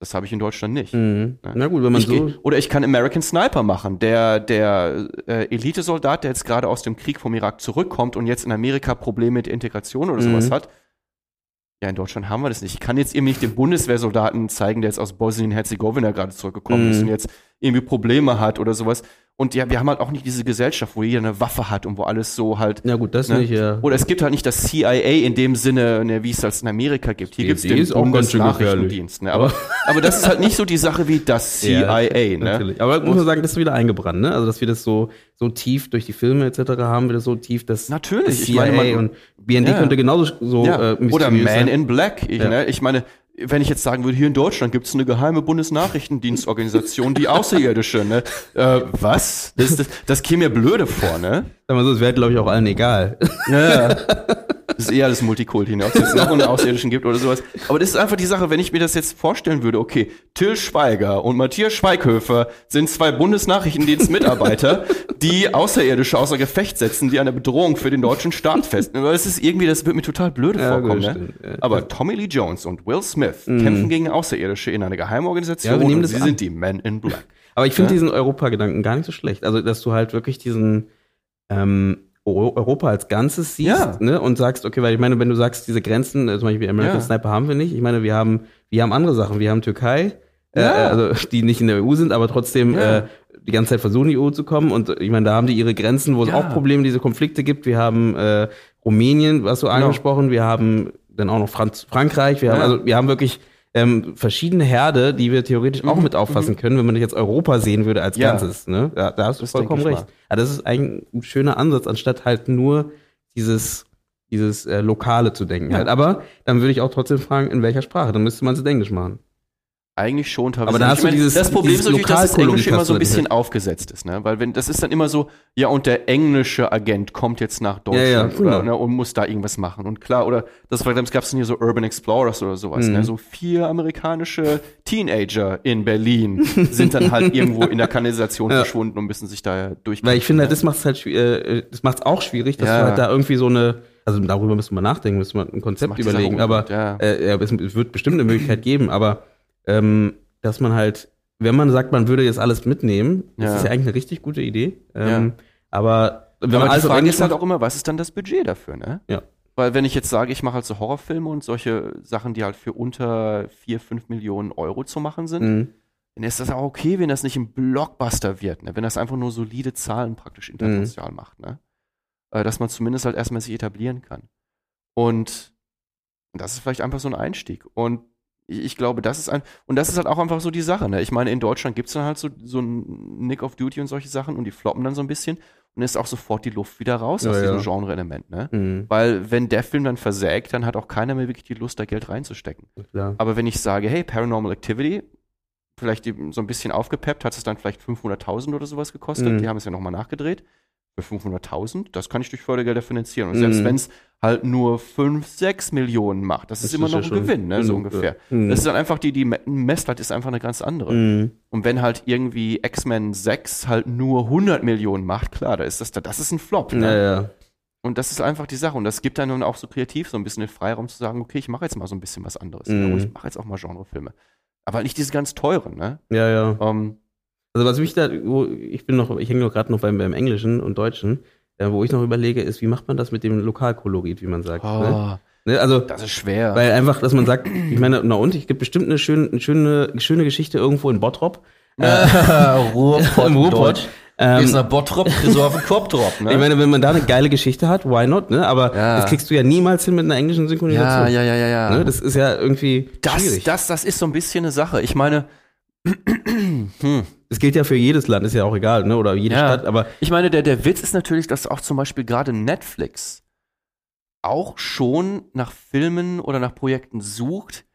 Das habe ich in Deutschland nicht. Mhm. Ja. Na gut, wenn man Ich so. geh, oder ich kann American Sniper machen. Der, der äh, Elitesoldat, der jetzt gerade aus dem Krieg vom Irak zurückkommt und jetzt in Amerika Probleme mit Integration oder sowas Mhm. hat. Ja, in Deutschland haben wir das nicht. Ich kann jetzt eben nicht den Bundeswehrsoldaten zeigen, der jetzt aus Bosnien-Herzegowina gerade zurückgekommen Mhm. ist und jetzt irgendwie Probleme hat oder sowas. Und ja, wir haben halt auch nicht diese Gesellschaft, wo jeder eine Waffe hat und wo alles so halt Ja gut, das Ne? nicht, ja. oder es gibt halt nicht das CIA in dem Sinne, ne, wie es das in Amerika gibt. Hier Die gibt es den Bundesnachrichtendienst. Ne? Aber, aber das ist halt nicht so die Sache wie das CIA. ne? Natürlich. Aber muss man sagen, das ist wieder eingebrannt, ne? Also dass wir das so so tief durch die Filme etc. haben, wir das so tief, dass Natürlich, das ich CIA meine, man- und BND Ja. könnte genauso so Ja. äh, Oder Man sein. in Black. Ich, Ja. ne? ich meine, wenn ich jetzt sagen würde, hier in Deutschland gibt es eine geheime Bundesnachrichtendienstorganisation, die Außerirdische, ne? Äh, was? Das, das, das käme mir blöde vor, ne? Sag mal so, es wäre glaube ich auch allen egal. Ja. Das ist eher alles Multikulti, ne? ob es jetzt noch einen Außerirdischen gibt oder sowas. Aber das ist einfach die Sache, wenn ich mir das jetzt vorstellen würde, okay, Till Schweiger und Matthias Schweighöfer sind zwei Bundesnachrichtendienstmitarbeiter, die Außerirdische außer Gefecht setzen, die eine Bedrohung für den deutschen Staat fest. Aber das ist irgendwie, das wird mir total blöde Ja, vorkommen. Ne? Aber Tommy Lee Jones und Will Smith kämpfen gegen Außerirdische in einer Geheimen Organisation Ja, und sie an. sind die Men in Black. Aber ich finde Ja. diesen Europagedanken gar nicht so schlecht. Also, dass du halt wirklich diesen ähm, Europa als Ganzes siehst Ja. ne, und sagst, okay, weil ich meine, wenn du sagst, diese Grenzen, äh, zum Beispiel American Ja. Sniper haben wir nicht. Ich meine, wir haben, wir haben andere Sachen. Wir haben Türkei, äh, Ja. also die nicht in der EU sind, aber trotzdem äh, die ganze Zeit versuchen, in die EU zu kommen. Und äh, ich meine, da haben die ihre Grenzen, wo es auch Probleme, diese Konflikte gibt. Wir haben äh, Rumänien, was du Genau. angesprochen, wir haben dann auch noch Franz Frankreich, wir haben, also wir haben wirklich ähm, verschiedene Herde, die wir theoretisch auch Mhm, mit auffassen können, wenn man jetzt Europa sehen würde als Ja. Ganzes. Ne? Da, da hast du Das vollkommen recht. Aber das ist ein schöner Ansatz, anstatt halt nur dieses dieses äh, Lokale zu denken. Ja. Halt. Aber dann würde ich auch trotzdem fragen, in welcher Sprache? Dann müsste man es in Englisch machen. Eigentlich schon teilweise. Aber da hast du meine, dieses- das Problem dieses ist natürlich, dass das Englische immer so ein bisschen aufgesetzt ist, ne? Weil wenn das ist dann immer so, ja und der englische Agent kommt jetzt nach Deutschland Ja, ja, oder, genau. ne, und muss da irgendwas machen und klar oder das war gab es hier so Urban Explorers oder sowas, Mhm. ne? So vier amerikanische Teenager in Berlin sind dann halt irgendwo in der Kanalisation Ja. verschwunden und müssen sich da durch. Weil ich finde, halt, das macht es halt, schwi- äh, das macht es auch schwierig, dass Ja. du halt da irgendwie so eine, also darüber müssen wir nachdenken, müssen wir ein Konzept überlegen, aber ja. äh, es wird bestimmt eine Möglichkeit geben, aber ähm, dass man halt, wenn man sagt, man würde jetzt alles mitnehmen, das Ja. ist ja eigentlich eine richtig gute Idee. Ähm, Ja. Aber wenn Aber man alles Frage ist halt auch immer, was ist dann das Budget dafür, ne? Ja. Weil wenn ich jetzt sage, ich mache halt so Horrorfilme und solche Sachen, die halt für unter 4, 5 Millionen Euro zu machen sind, Mhm. dann ist das auch okay, wenn das nicht ein Blockbuster wird, ne? wenn das einfach nur solide Zahlen praktisch international macht, ne? Äh, dass man zumindest halt erstmal sich etablieren kann. Und das ist vielleicht einfach so ein Einstieg. Und ich, ich glaube, das ist ein, und das ist halt auch einfach so die Sache, ne? Ich meine, in Deutschland gibt's dann halt so, so ein Nick of Duty und solche Sachen und die floppen dann so ein bisschen und ist auch sofort die Luft wieder raus Ja, aus ja. diesem Genre-Element, ne? Mhm. Weil wenn der Film dann versägt, dann hat auch keiner mehr wirklich die Lust, da Geld reinzustecken. Klar. Aber wenn ich sage, hey, Paranormal Activity, vielleicht so ein bisschen aufgepeppt, hat es dann vielleicht 500.000 oder sowas gekostet. Mhm. Die haben es ja nochmal nachgedreht. Für 500.000, das kann ich durch Fördergelder finanzieren. Und selbst Mhm. wenn es halt nur 5, 6 Millionen macht, das, ist immer ja noch ein schon Gewinn, ne, so ungefähr. ja. Mhm. Das ist dann einfach die, die Me- Messlatte ist einfach eine ganz andere. Mhm. Und wenn halt irgendwie X-Men 6 halt nur 100 Millionen macht, klar, da ist das, das ist ein Flop. Ne? Ja, ja. Und das ist einfach die Sache. Und das gibt dann nun auch so kreativ so ein bisschen den Freiraum zu sagen, okay, ich mache jetzt mal so ein bisschen was anderes. Ne? Ich mache jetzt auch mal Genrefilme. Aber nicht diese ganz teuren, ne? Ja, ja. Ähm, Also was mich da, wo ich bin noch, ich hänge noch gerade noch beim, beim Englischen und Deutschen, äh, wo ich noch überlege, ist, wie macht man das mit dem Lokalkolorit, wie man sagt. Ne? ah, Ne? Also das ist schwer. Weil einfach, dass man sagt, ich meine, na und, es gibt bestimmt eine schöne, eine schöne, schöne Geschichte irgendwo in Bottrop. Ruhrpott, Im Ruhrpott. Ähm, Gehst nach Bottrop, du auf den drauf, ne? ich meine, wenn man da eine geile Geschichte hat, why not, ne? Aber Ja. das kriegst du ja niemals hin mit einer englischen ja, Synchronisation. ja, ja, ja, ja. Ne? Das ist ja irgendwie das, schwierig. das, das ist so ein bisschen eine Sache. Ich meine, hm, Das gilt ja für jedes Land, ist ja auch egal, ne? Oder jede Ja. Stadt, aber Ich meine, der, der Witz ist natürlich, dass auch zum Beispiel gerade Netflix auch schon nach Filmen oder nach Projekten sucht,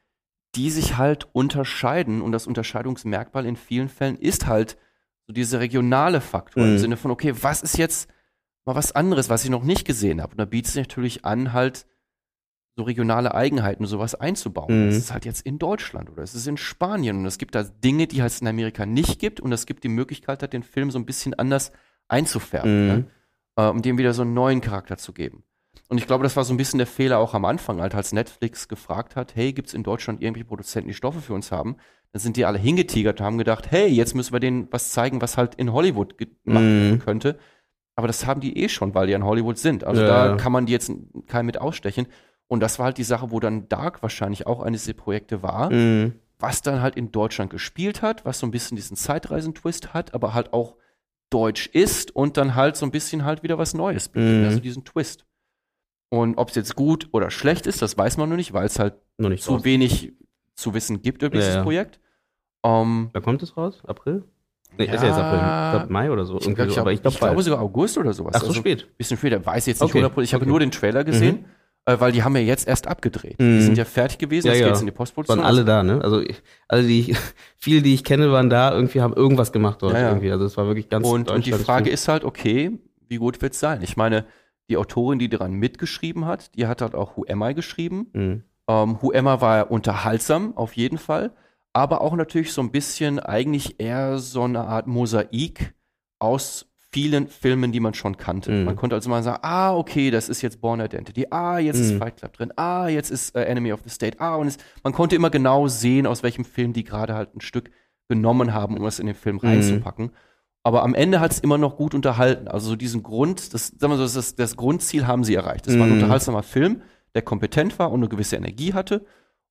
die sich halt unterscheiden. Und das Unterscheidungsmerkmal in vielen Fällen ist halt so diese regionale Faktor Mhm. im Sinne von, okay, was ist jetzt mal was anderes, was ich noch nicht gesehen habe? Und da bietet es sich natürlich an, halt so regionale Eigenheiten, sowas einzubauen. Mhm. Das ist halt jetzt in Deutschland oder es ist in Spanien und es gibt da Dinge, die es in Amerika nicht gibt und es gibt die Möglichkeit, halt den Film so ein bisschen anders einzufärben, Mhm. ne? äh, um dem wieder so einen neuen Charakter zu geben. Und ich glaube, das war so ein bisschen der Fehler auch am Anfang, halt, als Netflix gefragt hat, hey, gibt es in Deutschland irgendwelche Produzenten, die Stoffe für uns haben? Dann sind die alle hingetigert und haben gedacht, hey, jetzt müssen wir denen was zeigen, was halt in Hollywood gemacht werden Mhm. könnte. Aber das haben die eh schon, weil die in Hollywood sind. Also Ja, da ja. kann man die jetzt keinen mit ausstechen. Und das war halt die Sache, wo dann Dark wahrscheinlich auch eines dieser Projekte war, mh, was dann halt in Deutschland gespielt hat, was so ein bisschen diesen Zeitreisen-Twist hat, aber halt auch deutsch ist und dann halt so ein bisschen halt wieder was Neues bietet, Mhm. also diesen Twist. Und ob es jetzt gut oder schlecht ist, das weiß man nur nicht, weil es halt nicht zu raus. wenig zu wissen gibt über Ja, dieses ja. Projekt. Ähm, Da kommt es raus? April? Nee, Ja. ist ja jetzt April. Ich glaube Mai oder so. ich, glaub, ich, so, hab- ich glaube ich glaube sogar August oder sowas. Ach so Also spät. Bisschen später, weiß jetzt nicht Okay, 100%. Ich habe okay. nur den Trailer gesehen, äh, weil die haben ja jetzt erst abgedreht. Mhm. Die sind ja fertig gewesen, Ja, das ja. geht jetzt in die Postproduktion. Waren alle da, ne? Also ich, alle, die ich, viele, die ich kenne, waren da, irgendwie haben irgendwas gemacht dort Ja, ja. irgendwie. Also es war wirklich ganz Und, und die Frage ist halt, okay, wie gut wird's sein? Ich meine, die Autorin, die daran mitgeschrieben hat, die hat halt auch Who Am I geschrieben. Mhm. Ähm, Who Am I war unterhaltsam, auf jeden Fall. Aber auch natürlich so ein bisschen eigentlich eher so eine Art Mosaik aus vielen Filmen, die man schon kannte. Mhm. Man konnte also mal sagen, ah, okay, das ist jetzt Born Identity. Ah, jetzt ist Mhm. Fight Club drin. Ah, jetzt ist äh, Enemy of the State. Ah, und es, man konnte immer genau sehen, aus welchem Film die gerade halt ein Stück genommen haben, um es in den Film Mhm. reinzupacken. Aber am Ende hat es immer noch gut unterhalten. Also so diesen Grund, das, sagen wir so, das, das Grundziel haben sie erreicht. Es war ein Mhm. unterhaltsamer Film, der kompetent war und eine gewisse Energie hatte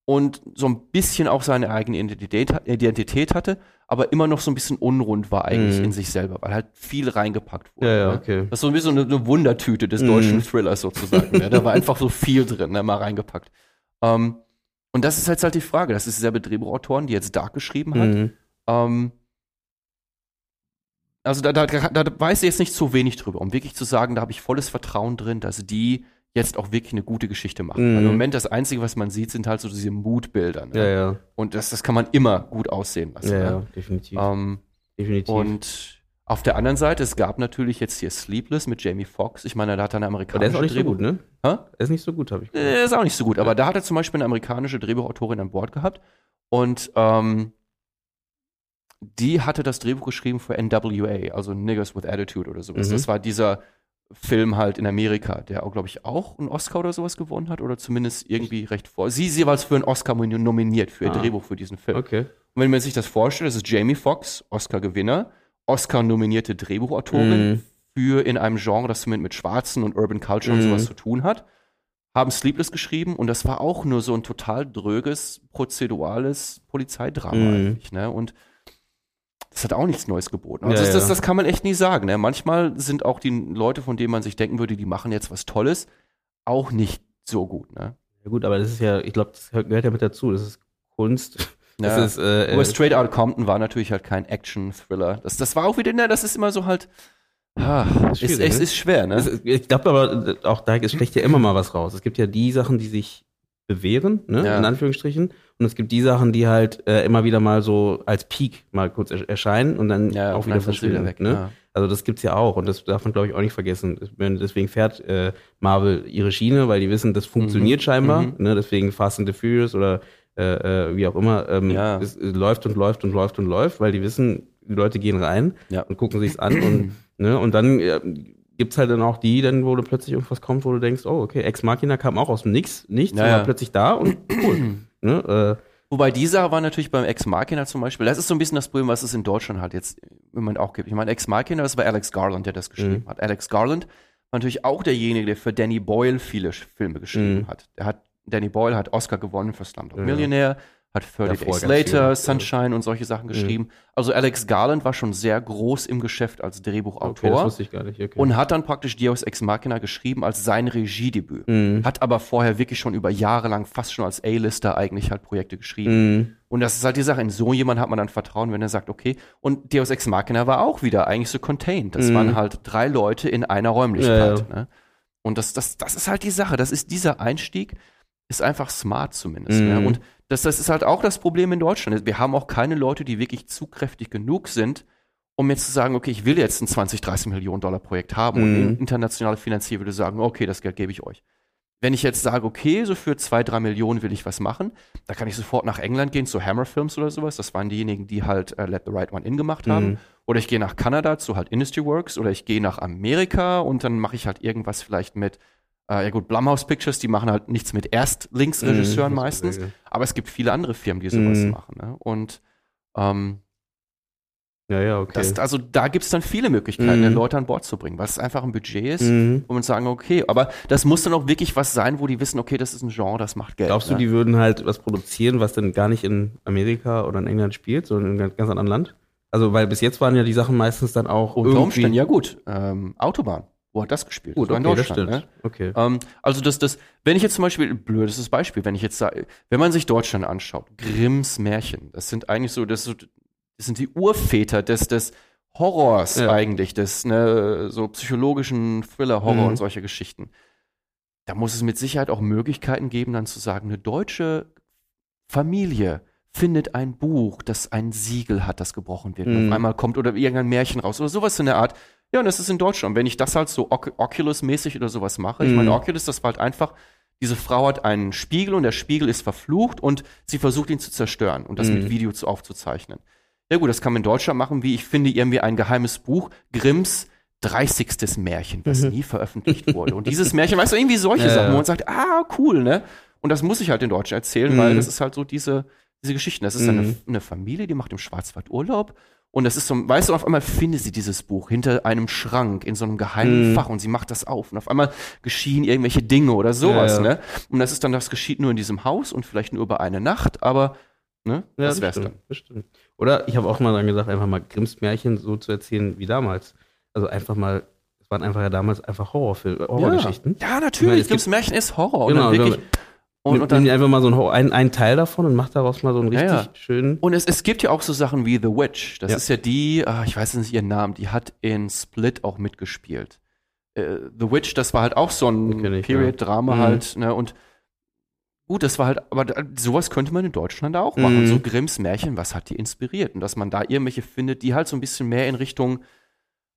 und so ein bisschen auch seine eigene Identität, Identität hatte, aber immer noch so ein bisschen unrund war eigentlich Mhm. in sich selber, weil halt viel reingepackt wurde. Ja, ja, ne? okay. Das ist so ein bisschen eine, eine Wundertüte des deutschen Thrillers sozusagen. ne? Da war einfach so viel drin, ne? mal reingepackt. Ähm, und das ist jetzt halt die Frage. Das ist dieselbe Drehbuchautoren, die jetzt Dark geschrieben hat. Mhm. Ähm, also da, da, da weiß ich jetzt nicht zu wenig drüber, um wirklich zu sagen, da habe ich volles Vertrauen drin, dass die jetzt auch wirklich eine gute Geschichte machen. Mhm. Im Moment das Einzige, was man sieht, sind halt so diese Moodbilder. Ne? Ja, ja. Und das, das kann man immer gut aussehen lassen. Ja, ne? ja, definitiv. Ähm, definitiv. und auf der anderen Seite, es gab natürlich jetzt hier Sleepless mit Jamie Foxx. Ich meine, da hat er eine Aber amerikanische der ist auch nicht so Drehbuch- gut, ne? Hä? Der ist nicht so gut, habe ich gehört. äh, ist auch nicht so gut, aber da hat er zum Beispiel eine amerikanische Drehbuchautorin an Bord gehabt und ähm, die hatte das Drehbuch geschrieben für NWA, also Niggers with Attitude oder sowas. Mhm. Das war dieser Film halt in Amerika, der auch, glaube ich, auch einen Oscar oder sowas gewonnen hat oder zumindest irgendwie recht vor. Sie ist jeweils für einen Oscar nominiert für ihr Ah. Drehbuch für diesen Film. Okay. Und wenn man sich das vorstellt, das ist Jamie Foxx, Oscar-Gewinner, Oscar-nominierte Drehbuchautorin Mhm. für in einem Genre, das zumindest mit Schwarzen und Urban Culture und Mhm. sowas zu tun hat, haben Sleepless geschrieben und das war auch nur so ein total dröges, prozedurales Polizeidrama Mhm. eigentlich, ne? Und das hat auch nichts Neues geboten. Also Ja, das, das, das kann man echt nie sagen. Ne? Manchmal sind auch die Leute, von denen man sich denken würde, die machen jetzt was Tolles, auch nicht so gut. Ne? Ja gut, aber das ist ja, ich glaube, das gehört ja mit dazu. Das ist Kunst. Das Ja. ist, äh, Aber äh, Straight Outta Compton war natürlich halt kein Action-Thriller. Das, das war auch wieder, ne, das ist immer so halt, ah, Ist ist, ne? ist schwer, ne? ist- ich glaube aber, äh, auch da sticht ja immer mal was raus. Es gibt ja die Sachen, die sich bewähren, ne, Ja. in Anführungsstrichen. Und es gibt die Sachen, die halt äh, immer wieder mal so als Peak mal kurz er erscheinen und dann ja, auch wieder verschwinden. ne? Ja. Also das gibt's ja auch und das darf man glaube ich auch nicht vergessen. Deswegen fährt äh, Marvel ihre Schiene, weil die wissen, das funktioniert Mhm. scheinbar. Mhm. Ne? Deswegen Fast and the Furious oder äh, äh, wie auch immer. Ähm, Ja. es, es läuft und läuft und läuft und läuft, weil die wissen, die Leute gehen rein Ja. und gucken sich's an und ne und dann äh, gibt's halt dann auch die, dann wo du plötzlich irgendwas kommt, wo du denkst, oh okay, Ex Machina kam auch aus dem Nix, nichts, Ja, war plötzlich da und cool. ne? äh, Wobei dieser war natürlich beim Ex Machina zum Beispiel, das ist so ein bisschen das Problem, was es in Deutschland halt jetzt im Moment auch gibt. Ich meine, Ex Machina, das war Alex Garland, der das geschrieben Mhm. hat. Alex Garland war natürlich auch derjenige, der für Danny Boyle viele Filme geschrieben Mhm. hat. Der hat. Danny Boyle hat Oscar gewonnen für Slumdog Ja. Millionaire, hat 30 Davor Days Later, viel, Sunshine und solche Sachen geschrieben. Also Alex Garland war schon sehr groß im Geschäft als okay, das Drehbuchautor wusste ich gar nicht. Okay. und hat dann praktisch Deus Ex Machina geschrieben als sein Regiedebüt. Mhm. Hat aber vorher wirklich schon über Jahre lang fast schon als A-Lister eigentlich halt Projekte geschrieben. Mhm. Und das ist halt die Sache. In so jemand hat man dann Vertrauen, wenn er sagt, okay. Und Deus Ex Machina war auch wieder eigentlich so contained. Das Mhm. waren halt drei Leute in einer Räumlichkeit. Ja, Ne? Und das, das, das ist halt die Sache. Das ist dieser Einstieg, ist einfach smart zumindest. Mhm. Ne? Und das, das ist halt auch das Problem in Deutschland. Wir haben auch keine Leute, die wirklich zu kräftig genug sind, um jetzt zu sagen, okay, ich will jetzt ein 20, 30 Millionen Dollar Projekt haben. Und Mhm. ein internationaler Finanzier würde sagen, okay, das Geld gebe ich euch. Wenn ich jetzt sage, okay, so für zwei, drei Millionen will ich was machen, da kann ich sofort nach England gehen, zu Hammer Films oder sowas. Das waren diejenigen, die halt äh, Let the Right One In gemacht haben. Mhm. Oder ich gehe nach Kanada zu halt Industry Works. Oder ich gehe nach Amerika und dann mache ich halt irgendwas vielleicht mit, äh, ja gut, Blumhouse Pictures, die machen halt nichts mit Erstlingsregisseuren Mhm. meistens. Aber es gibt viele andere Firmen, die sowas Mhm. machen. Ne? Und ähm, Ja, ja, okay. das, also da gibt es dann viele Möglichkeiten, Mhm. Leute an Bord zu bringen, was einfach ein Budget ist, mhm. man sagen, okay, aber das muss dann auch wirklich was sein, wo die wissen, okay, das ist ein Genre, das macht Geld. Glaubst du, ne? die würden halt was produzieren, was dann gar nicht in Amerika oder in England spielt, sondern in einem ganz anderen Land? Also, weil bis jetzt waren ja die Sachen meistens dann auch Unter Umständen, ja gut. Ähm, Autobahn, wo hat das gespielt? gut, Das okay, das stimmt. ne? Okay. Ähm, also das, das, wenn ich jetzt zum Beispiel, blödes Beispiel, wenn ich jetzt sage, wenn man sich Deutschland anschaut, Grimms Märchen, das sind eigentlich so, das, so, das sind die Urväter des, des Horrors Ja. eigentlich, des ne, so psychologischen Thriller, Horror Mhm. und solche Geschichten. Da muss es mit Sicherheit auch Möglichkeiten geben, dann zu sagen, eine deutsche Familie findet ein Buch, das ein Siegel hat, das gebrochen wird. Und Mhm. auf einmal kommt oder irgendein Märchen raus oder sowas in der Art. Ja, und das ist in Deutschland. Wenn ich das halt so Oc Oculus-mäßig oder sowas mache, ich Mhm. meine, Oculus, das war halt einfach, diese Frau hat einen Spiegel und der Spiegel ist verflucht und sie versucht ihn zu zerstören und das Mhm. mit Video zu aufzuzeichnen. Ja gut, das kann man in Deutschland machen, wie ich finde irgendwie ein geheimes Buch, Grimms 30. Märchen, was Mhm. nie veröffentlicht wurde. Und dieses Märchen, weißt du, irgendwie solche Ja, Sachen, wo man sagt, ah, cool, ne? Und das muss ich halt in Deutsch erzählen, weil Mhm. das ist halt so diese, diese Geschichten. Das ist eine, Mhm. eine Familie, die macht im Schwarzwald Urlaub. Und das ist so, weißt du, auf einmal findet sie dieses Buch hinter einem Schrank in so einem geheimen Mhm. Fach und sie macht das auf. Und auf einmal geschehen irgendwelche Dinge oder sowas, Ja, ja. ne? Und das ist dann, das geschieht nur in diesem Haus und vielleicht nur über eine Nacht, aber, ne? Ja, das wär's stimmt, dann. Das stimmt. Oder ich habe auch mal dann gesagt, einfach mal Grimms Märchen so zu erzählen wie damals. Also einfach mal, es waren einfach ja damals einfach Horrorfilme, Horrorgeschichten. Ja, Ich meine, natürlich. es Gibt's Märchen ist Horror. Genau, und dann wirklich, und, Und, und dann nimm einfach mal so einen, einen, Teil davon und mach daraus mal so einen Ja, richtig ja. schönen. Und es, es gibt ja auch so Sachen wie The Witch. Das Ja. ist ja die, ah, ich weiß nicht ihren Namen, die hat in Split auch mitgespielt. Äh, The Witch, das war halt auch so ein Period-Drama ja. Mhm. halt, ne? Und gut, das war halt, aber sowas könnte man in Deutschland auch machen. Mhm. So Grimms Märchen, was hat die inspiriert? Und dass man da irgendwelche findet, die halt so ein bisschen mehr in Richtung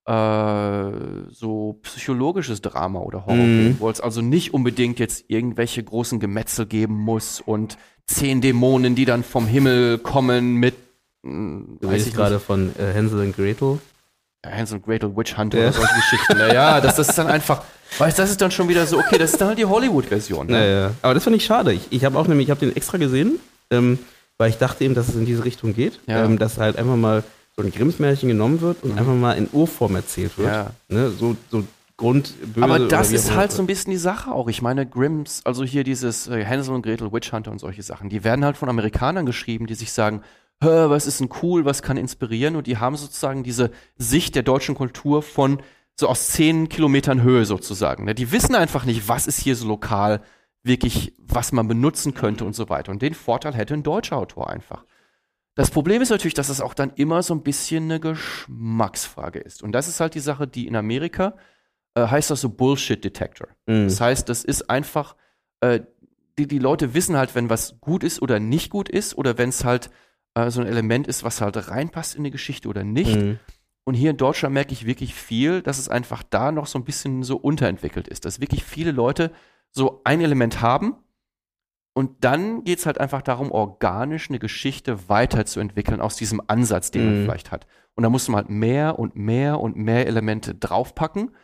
äh, so psychologisches Drama oder Horror Mhm. wo es also nicht unbedingt jetzt irgendwelche großen Gemetzel geben muss und zehn Dämonen, die dann vom Himmel kommen mit mh, Du weiß redest gerade von äh, Hänsel und Gretel. Hansel und Gretel Witch Hunter Ja. oder solche Geschichten. Naja, das, das ist dann einfach, weißt du, das ist dann schon wieder so, okay, das ist dann halt die Hollywood-Version. Ne? ja. Aber das finde ich schade. Ich, ich habe auch nämlich, ich habe den extra gesehen, ähm, weil ich dachte eben, dass es in diese Richtung geht. Ja. Ähm, dass halt einfach mal so ein Grimms Märchen genommen wird und einfach mal in Urform erzählt wird. Ja. Ne? So, so grundböse. Aber das ist halt so ein bisschen die Sache auch. Ich meine, Grimms, also hier dieses äh, Hansel und Gretel, Witch Hunter und solche Sachen, die werden halt von Amerikanern geschrieben, die sich sagen, was ist denn cool, was kann inspirieren? Und die haben sozusagen diese Sicht der deutschen Kultur von so aus zehn Kilometern Höhe sozusagen. Ne? Die wissen einfach nicht, was ist hier so lokal wirklich, was man benutzen könnte und so weiter. Und den Vorteil hätte ein deutscher Autor einfach. Das Problem ist natürlich, dass es auch dann immer so ein bisschen eine Geschmacksfrage ist. Und das ist halt die Sache, die in Amerika äh, heißt das so Bullshit Detector. Mhm. Das heißt, das ist einfach, äh, die, die Leute wissen halt, wenn was gut ist oder nicht gut ist oder wenn es halt äh, so ein Element ist, was halt reinpasst in die Geschichte oder nicht. Mhm. Und hier in Deutschland merke ich wirklich viel, dass es einfach da noch so ein bisschen so unterentwickelt ist, dass wirklich viele Leute so ein Element haben und dann geht es halt einfach darum, organisch eine Geschichte weiterzuentwickeln aus diesem Ansatz, den man Mhm. vielleicht hat. Und da muss man halt mehr und mehr und mehr Elemente draufpacken.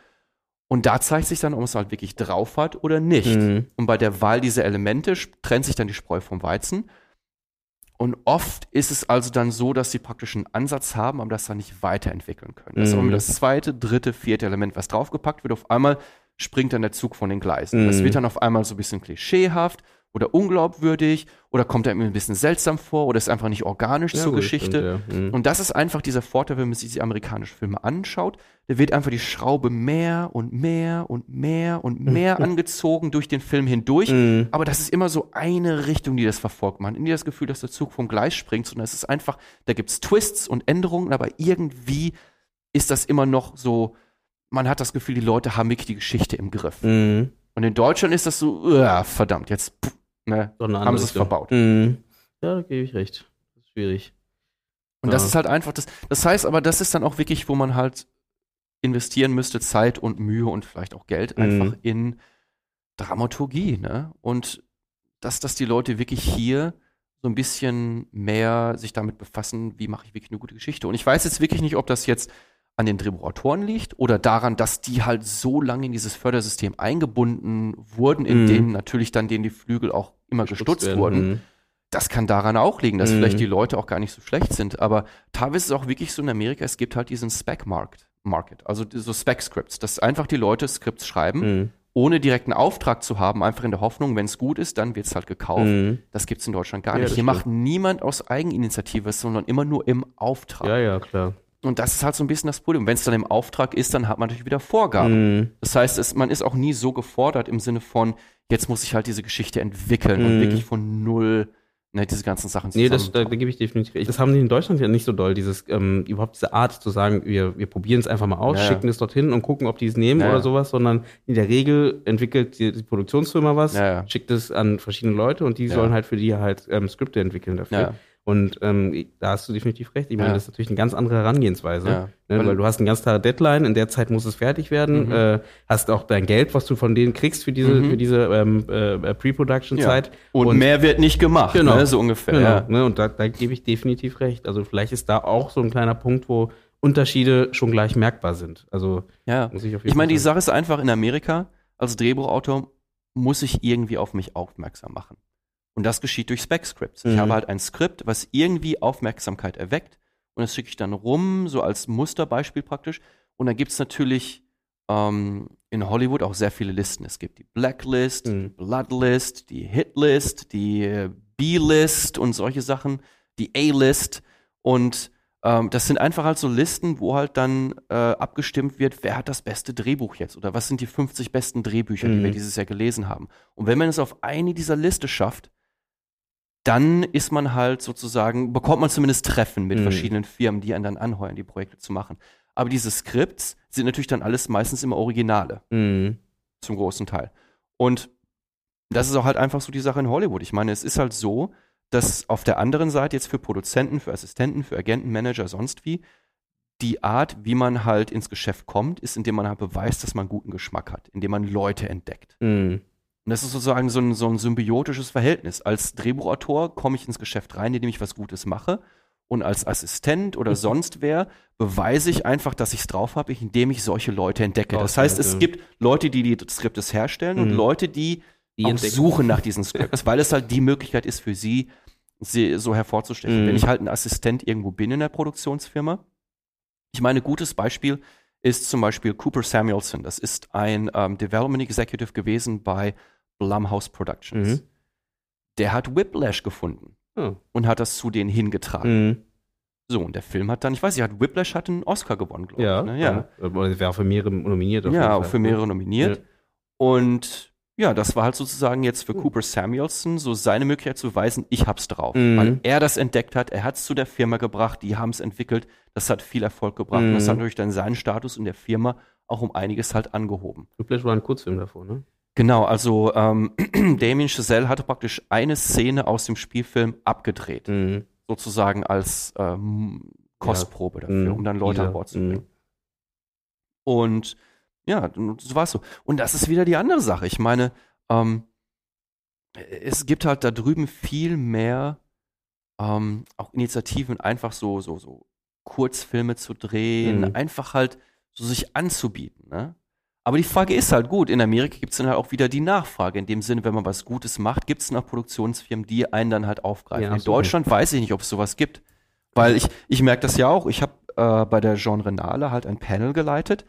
Und da zeigt sich dann, ob man es halt wirklich drauf hat oder nicht. Mhm. Und bei der Wahl dieser Elemente trennt sich dann die Spreu vom Weizen. Und oft ist es also dann so, dass sie praktisch einen Ansatz haben, aber das dann nicht weiterentwickeln können. Das ist Mhm. aber das zweite, dritte, vierte Element, was draufgepackt wird. Auf einmal springt dann der Zug von den Gleisen. Das Mhm. wird dann auf einmal so ein bisschen klischeehaft oder unglaubwürdig oder kommt einem ein bisschen seltsam vor oder ist einfach nicht organisch Ja, zur Geschichte. stimmt, ja. Mhm. Und das ist einfach dieser Vorteil, wenn man sich die amerikanischen Filme anschaut. Da wird einfach die Schraube mehr und mehr und mehr und mehr angezogen durch den Film hindurch. Mhm. Aber das ist immer so eine Richtung, die das verfolgt. Man hat nie das Gefühl, dass der Zug vom Gleis springt, sondern es ist einfach, da gibt's Twists und Änderungen, aber irgendwie ist das immer noch so, man hat das Gefühl, die Leute haben wirklich die Geschichte im Griff. Mhm. Und in Deutschland ist das so, uah, verdammt, jetzt pff, ne, So eine haben sie es verbaut. Mhm. Ja, da gebe ich recht. Das ist schwierig. Und das Ja. ist halt einfach das. Das heißt aber, das ist dann auch wirklich, wo man halt investieren müsste, Zeit und Mühe und vielleicht auch Geld Mhm. einfach in Dramaturgie, ne? Und dass, dass die Leute wirklich hier so ein bisschen mehr sich damit befassen, wie mache ich wirklich eine gute Geschichte. Und ich weiß jetzt wirklich nicht, ob das jetzt an den Drehbuchautoren liegt oder daran, dass die halt so lange in dieses Fördersystem eingebunden wurden, in Mhm. denen natürlich dann denen die Flügel auch immer gestutzt werden. wurden Mhm. das kann daran auch liegen, dass Mhm. vielleicht die Leute auch gar nicht so schlecht sind. Aber teilweise ist es auch wirklich so in Amerika, es gibt halt diesen Spec-Markt. Market, also so Spec-Scripts, dass einfach die Leute Skripts schreiben, Mhm. ohne direkten Auftrag zu haben, einfach in der Hoffnung, wenn es gut ist, dann wird es halt gekauft. Mhm. Das gibt's in Deutschland gar Ja, nicht. Hier stimmt. macht niemand aus Eigeninitiative, sondern immer nur im Auftrag. Ja, ja, klar. Und das ist halt so ein bisschen das Problem. Wenn es dann im Auftrag ist, dann hat man natürlich wieder Vorgaben. Mhm. Das heißt, es, man ist auch nie so gefordert im Sinne von, jetzt muss ich halt diese Geschichte entwickeln und Mhm. wirklich von null ne, diese ganzen Sachen Nee, das, da, da gebe ich definitiv recht. Das haben die in Deutschland ja nicht so doll, dieses, ähm, überhaupt diese Art zu sagen, wir, wir probieren es einfach mal aus, Ja, ja. schicken es dorthin und gucken, ob die es nehmen Ja, oder sowas, sondern in der Regel entwickelt die, die Produktionsfirma was, Ja, ja. schickt es an verschiedene Leute und die sollen halt für die halt ähm, Skripte entwickeln dafür. Ja. Und ähm, da hast du definitiv recht. Ich meine, Ja. das ist natürlich eine ganz andere Herangehensweise. Ja. Ne, weil du hast eine ganz klare Deadline, in der Zeit muss es fertig werden, Mhm. äh, hast auch dein Geld, was du von denen kriegst für diese, Mhm. für diese ähm, äh, Pre-Production-Zeit. Und, mehr wird nicht gemacht, Genau. ne, so ungefähr. Genau, Ja. ne, und da, da gebe ich definitiv recht. Also vielleicht ist da auch so ein kleiner Punkt, wo Unterschiede schon gleich merkbar sind. Also Ja. muss ich auf jeden Ich meine, die. Sache ist einfach, in Amerika, als Drehbuchautor muss ich irgendwie auf mich aufmerksam machen. Und das geschieht durch Spec-Scripts. Ich Mhm. habe halt ein Skript, was irgendwie Aufmerksamkeit erweckt und das schicke ich dann rum, so als Musterbeispiel praktisch. Und dann gibt's natürlich ähm, in Hollywood auch sehr viele Listen. Es gibt die Blacklist, Mhm. die Bloodlist, die Hitlist, die äh, B-List und solche Sachen, die A-List. Und ähm, das sind einfach halt so Listen, wo halt dann äh, abgestimmt wird, wer hat das beste Drehbuch jetzt oder was sind die 50 besten Drehbücher, die Mhm. wir dieses Jahr gelesen haben. Und wenn man es auf eine dieser Liste schafft, dann ist man halt sozusagen, bekommt man zumindest Treffen mit Mhm. verschiedenen Firmen, die einen dann anheuern, die Projekte zu machen. Aber diese Skripts sind natürlich dann alles meistens immer Originale, Mhm. zum großen Teil. Und das ist auch halt einfach so die Sache in Hollywood. Ich meine, es ist halt so, dass auf der anderen Seite jetzt für Produzenten, für Assistenten, für Agenten, Manager, sonst wie, die Art, wie man halt ins Geschäft kommt, ist, indem man halt beweist, dass man guten Geschmack hat, indem man Leute entdeckt. Mhm. Und das ist sozusagen so ein, so ein symbiotisches Verhältnis. Als Drehbuchautor komme ich ins Geschäft rein, indem ich was Gutes mache. Und als Assistent oder sonst wer beweise ich einfach, dass ich es drauf habe, indem ich solche Leute entdecke. Das heißt, es gibt Leute, die die Skriptes herstellen und Mhm. Leute, die, Die entdecken. suchen nach diesen Skripts, weil es halt die Möglichkeit ist für sie, sie so hervorzustechen. Mhm. Wenn ich halt ein Assistent irgendwo bin in der Produktionsfirma, ich meine, gutes Beispiel ist zum Beispiel Cooper Samuelson. Das ist ein ähm, Development Executive gewesen bei Blumhouse Productions. Mhm. Der hat Whiplash gefunden Oh. und hat das zu denen hingetragen. Mhm. So, und der Film hat dann, ich weiß nicht, hat Whiplash hat einen Oscar gewonnen, glaube Ja, ich. Ne? Ja, Oder wäre für mehrere nominiert. ja für mehrere nominiert. Ja. Und ja, das war halt sozusagen jetzt für Cool. Cooper Samuelson so seine Möglichkeit zu beweisen, ich hab's drauf. Mhm. Weil er das entdeckt hat, er hat's zu der Firma gebracht, die haben's entwickelt, das hat viel Erfolg gebracht und das Mhm. hat natürlich dann seinen Status in der Firma auch um einiges halt angehoben. Whiplash war ein Kurzfilm davor, ne? Genau, also ähm, Damien Chazelle hatte praktisch eine Szene aus dem Spielfilm abgedreht, Mhm. sozusagen als ähm, Kostprobe dafür, Mhm. um dann Leute Teaser. an Bord zu Mhm. bringen. Und ja, so war es so. Und das ist wieder die andere Sache. Ich meine, ähm, es gibt halt da drüben viel mehr ähm, auch Initiativen, einfach so, so, so Kurzfilme zu drehen, Mhm. einfach halt so sich anzubieten. Ne? Aber die Frage ist halt gut, in Amerika gibt es dann halt auch wieder die Nachfrage. In dem Sinne, wenn man was Gutes macht, gibt es noch Produktionsfirmen, die einen dann halt aufgreifen. Ja, in. Deutschland weiß ich nicht, ob es sowas gibt. Weil ich, ich merke das ja auch. Ich habe äh, bei der Jean Renale halt ein Panel geleitet.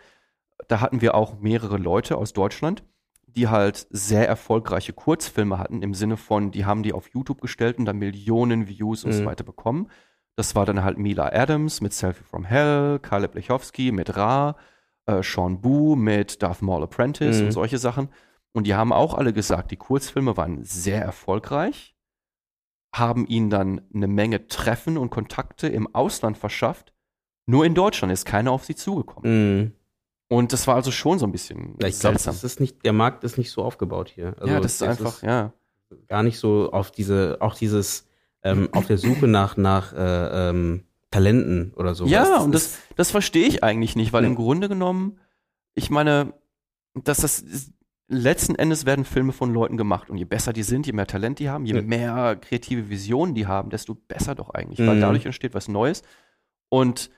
Da hatten wir auch mehrere Leute aus Deutschland, die halt sehr erfolgreiche Kurzfilme hatten, im Sinne von, die haben die auf YouTube gestellt und dann Millionen Views und so Mhm. weiter bekommen. Das war dann halt Mila Adams mit Selfie from Hell, Caleb Lechowski mit Ra, äh, Sean Boo mit Darth Maul Apprentice Mhm. und solche Sachen. Und die haben auch alle gesagt, die Kurzfilme waren sehr erfolgreich, haben ihnen dann eine Menge Treffen und Kontakte im Ausland verschafft. Nur in Deutschland ist keiner auf sie zugekommen. Mhm. Und das war also schon so ein bisschen ich seltsam. das ist nicht, der Markt ist nicht so aufgebaut hier. Also ja, das ist einfach, ja. gar nicht so auf diese, auch dieses, ähm, auf der Suche nach, nach äh, ähm, Talenten oder so. Ja, und das, das verstehe ich eigentlich nicht, weil im Grunde genommen, ich meine, dass das ist, letzten Endes werden Filme von Leuten gemacht und je besser die sind, je mehr Talent die haben, je mehr kreative Visionen die haben, desto besser doch eigentlich, weil Mhm. dadurch entsteht was Neues. Und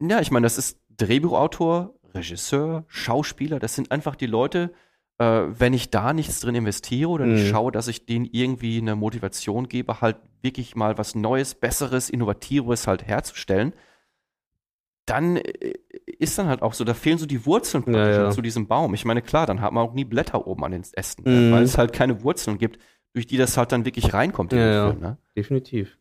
ja, ich meine, das ist Drehbuchautor, Regisseur, Schauspieler, das sind einfach die Leute, äh, wenn ich da nichts drin investiere oder nicht Mhm. schaue, dass ich denen irgendwie eine Motivation gebe, halt wirklich mal was Neues, Besseres, Innovatives halt herzustellen, dann äh, ist dann halt auch so, da fehlen so die Wurzeln praktisch Ja, ja. zu diesem Baum. Ich meine, klar, dann hat man auch nie Blätter oben an den Ästen, Mhm. weil es halt keine Wurzeln gibt, durch die das halt dann wirklich reinkommt in Ja. Film. Ne? Definitiv.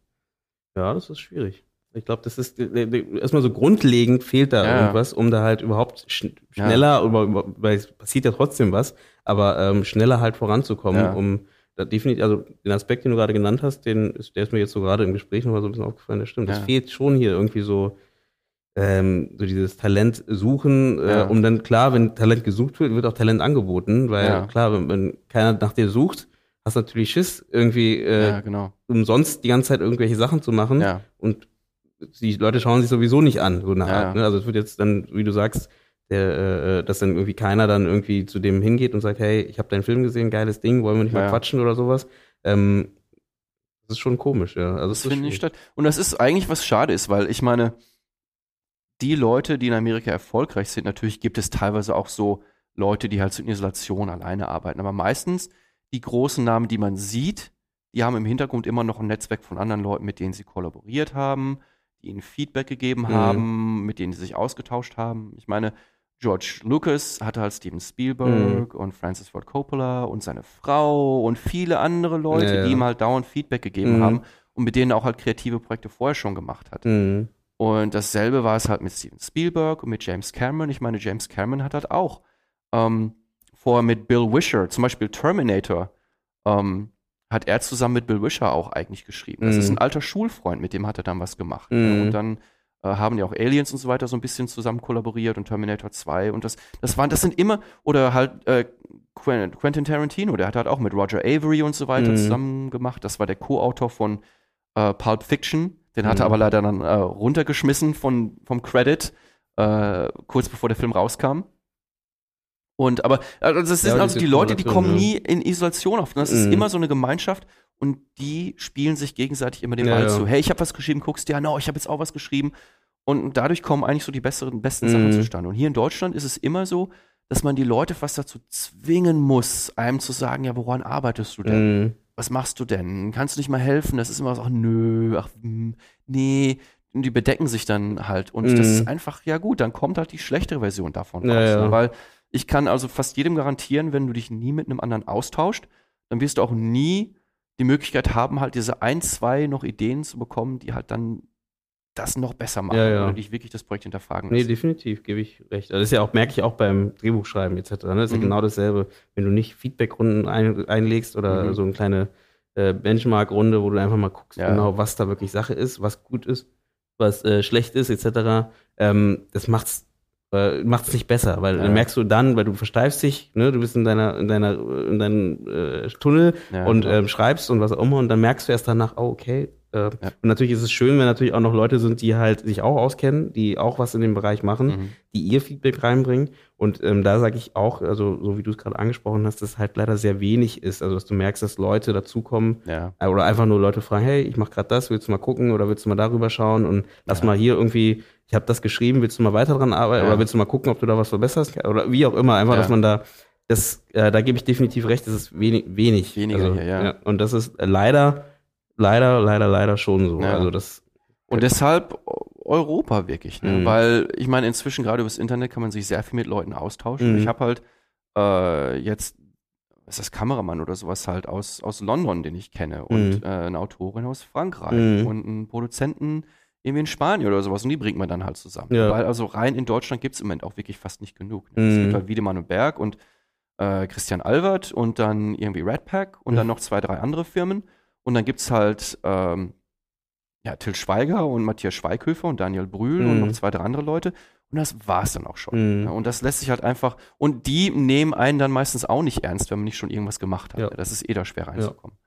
Ja, das ist schwierig. Ich glaube, das ist äh, äh, erstmal so grundlegend fehlt da Ja. irgendwas, um da halt überhaupt schn schneller, über, weil es passiert ja trotzdem was, aber ähm, schneller halt voranzukommen, Ja. um da definitiv, also den Aspekt, den du gerade genannt hast, den der ist mir jetzt so gerade im Gespräch nochmal so ein bisschen aufgefallen, das stimmt. Ja. Das fehlt schon hier irgendwie so, ähm, so dieses Talent suchen, äh, Ja. um dann klar, wenn Talent gesucht wird, wird auch Talent angeboten, weil Ja. klar, wenn, wenn keiner nach dir sucht, hast du natürlich Schiss, irgendwie äh, ja, genau. umsonst die ganze Zeit irgendwelche Sachen zu machen Ja. und die Leute schauen sich sowieso nicht an, so eine Art. ja. Ne? Also es wird jetzt dann, wie du sagst, der, äh, dass dann irgendwie keiner dann irgendwie zu dem hingeht und sagt, hey, ich habe deinen Film gesehen, geiles Ding, wollen wir nicht mal Ja. quatschen oder sowas. Ähm, das ist schon komisch, ja. Also Das findet nicht schwierig. statt. Und das ist eigentlich was schade ist, weil ich meine, die Leute, die in Amerika erfolgreich sind, natürlich gibt es teilweise auch so Leute, die halt so in Isolation alleine arbeiten. Aber meistens die großen Namen, die man sieht, die haben im Hintergrund immer noch ein Netzwerk von anderen Leuten, mit denen sie kollaboriert haben, ihnen Feedback gegeben Mhm. haben, mit denen sie sich ausgetauscht haben. Ich meine, George Lucas hatte halt Steven Spielberg Mhm. und Francis Ford Coppola und seine Frau und viele andere Leute, Ja, ja. die ihm halt dauernd Feedback gegeben Mhm. haben und mit denen er auch halt kreative Projekte vorher schon gemacht hat. Mhm. Und dasselbe war es halt mit Steven Spielberg und mit James Cameron. Ich meine, James Cameron hat halt auch ähm, vorher mit Bill Wisher, zum Beispiel Terminator, ähm, hat er zusammen mit Bill Wisher auch eigentlich geschrieben. Das Mhm. ist ein alter Schulfreund, mit dem hat er dann was gemacht. Mhm. Und dann äh, haben ja auch Aliens und so weiter so ein bisschen zusammen kollaboriert und Terminator 2 und das, das waren, das sind immer, oder halt äh, Quen- Quentin Tarantino, der hat halt auch mit Roger Avery und so weiter Mhm. zusammen gemacht. Das war der Co-Autor von äh, Pulp Fiction. Den hat er Mhm. aber leider dann äh, runtergeschmissen von, vom Credit, äh, kurz bevor der Film rauskam. Und aber also das Ja, sind also diese die Leute, die kommen ja. nie in Isolation auf. Das ist Mhm. immer so eine Gemeinschaft und die spielen sich gegenseitig immer den Ja, Ball ja. zu. Hey, ich habe was geschrieben, guckst dir an, oh, ich habe jetzt auch was geschrieben. Und dadurch kommen eigentlich so die besseren, besten Sachen Mhm. zustande. Und hier in Deutschland ist es immer so, dass man die Leute fast dazu zwingen muss, einem zu sagen, ja, woran arbeitest du denn? Mhm. was machst du denn? Kannst du nicht mal helfen? Das ist immer so, ach nö, ach hm, nee. Und die bedecken sich dann halt. Und das Mhm. ist einfach, ja gut, dann kommt halt die schlechtere Version davon Ja, raus. ja. Ne? Weil ich kann also fast jedem garantieren, wenn du dich nie mit einem anderen austauscht, dann wirst du auch nie die Möglichkeit haben, halt diese ein, zwei noch Ideen zu bekommen, die halt dann das noch besser machen Ja, ja. oder dich wirklich das Projekt hinterfragen Nee, lassen. definitiv, gebe ich recht. Also das ist ja auch, merke ich auch beim Drehbuchschreiben etc. Ne? Das ist Mhm. ja genau dasselbe. Wenn du nicht Feedbackrunden ein, einlegst oder Mhm. so eine kleine äh, Benchmark-Runde, wo du einfach mal guckst, Ja. genau, was da wirklich Sache ist, was gut ist, was äh, schlecht ist, etc., ähm, das macht's äh, macht's nicht besser, weil Ja. dann merkst du dann, weil du versteifst dich, ne, du bist in deiner, in deiner, in deinem äh, Tunnel Ja, und ähm, schreibst und was auch immer und dann merkst du erst danach, oh, okay. Äh. Und natürlich ist es schön, wenn natürlich auch noch Leute sind, die halt sich auch auskennen, die auch was in dem Bereich machen, Mhm. die ihr Feedback reinbringen. Und ähm, da sage ich auch, also so wie du es gerade angesprochen hast, dass halt leider sehr wenig ist. Also dass du merkst, dass Leute dazukommen Ja. äh, oder einfach nur Leute fragen, hey, ich mache gerade das, willst du mal gucken oder willst du mal darüber schauen und lass mal hier irgendwie, ich habe das geschrieben, willst du mal weiter dran arbeiten Ja. oder willst du mal gucken, ob du da was verbesserst oder wie auch immer, einfach, Ja. dass man da das, äh, da gebe ich definitiv recht, das ist wenig, wenig. Weniger also, hier, ja. Und das ist äh, leider, leider, leider, leider schon so. Ja. Also das, Und deshalb Europa wirklich, ne? Mhm. weil ich meine, inzwischen gerade übers Internet kann man sich sehr viel mit Leuten austauschen. Mhm. Ich habe halt äh, jetzt, was ist das, Kameramann oder sowas halt aus, aus London, den ich kenne und Mhm. äh, eine Autorin aus Frankreich Mhm. und einen Produzenten irgendwie in Spanien oder sowas und die bringt man dann halt zusammen. Ja. Weil also rein in Deutschland gibt es im Moment auch wirklich fast nicht genug. Ne? Es Mhm. gibt halt Wiedemann und Berg und äh, Christian Albert und dann irgendwie Red Pack und dann Mhm. noch zwei, drei andere Firmen. Und dann gibt's halt ähm, ja, Till Schweiger und Matthias Schweighöfer und Daniel Brühl und Mhm. noch zwei, drei andere Leute. Und das war's dann auch schon. Mhm. Ja, und das lässt sich halt einfach, und die nehmen einen dann meistens auch nicht ernst, wenn man nicht schon irgendwas gemacht hat. Ja. Das ist eh da schwer reinzukommen.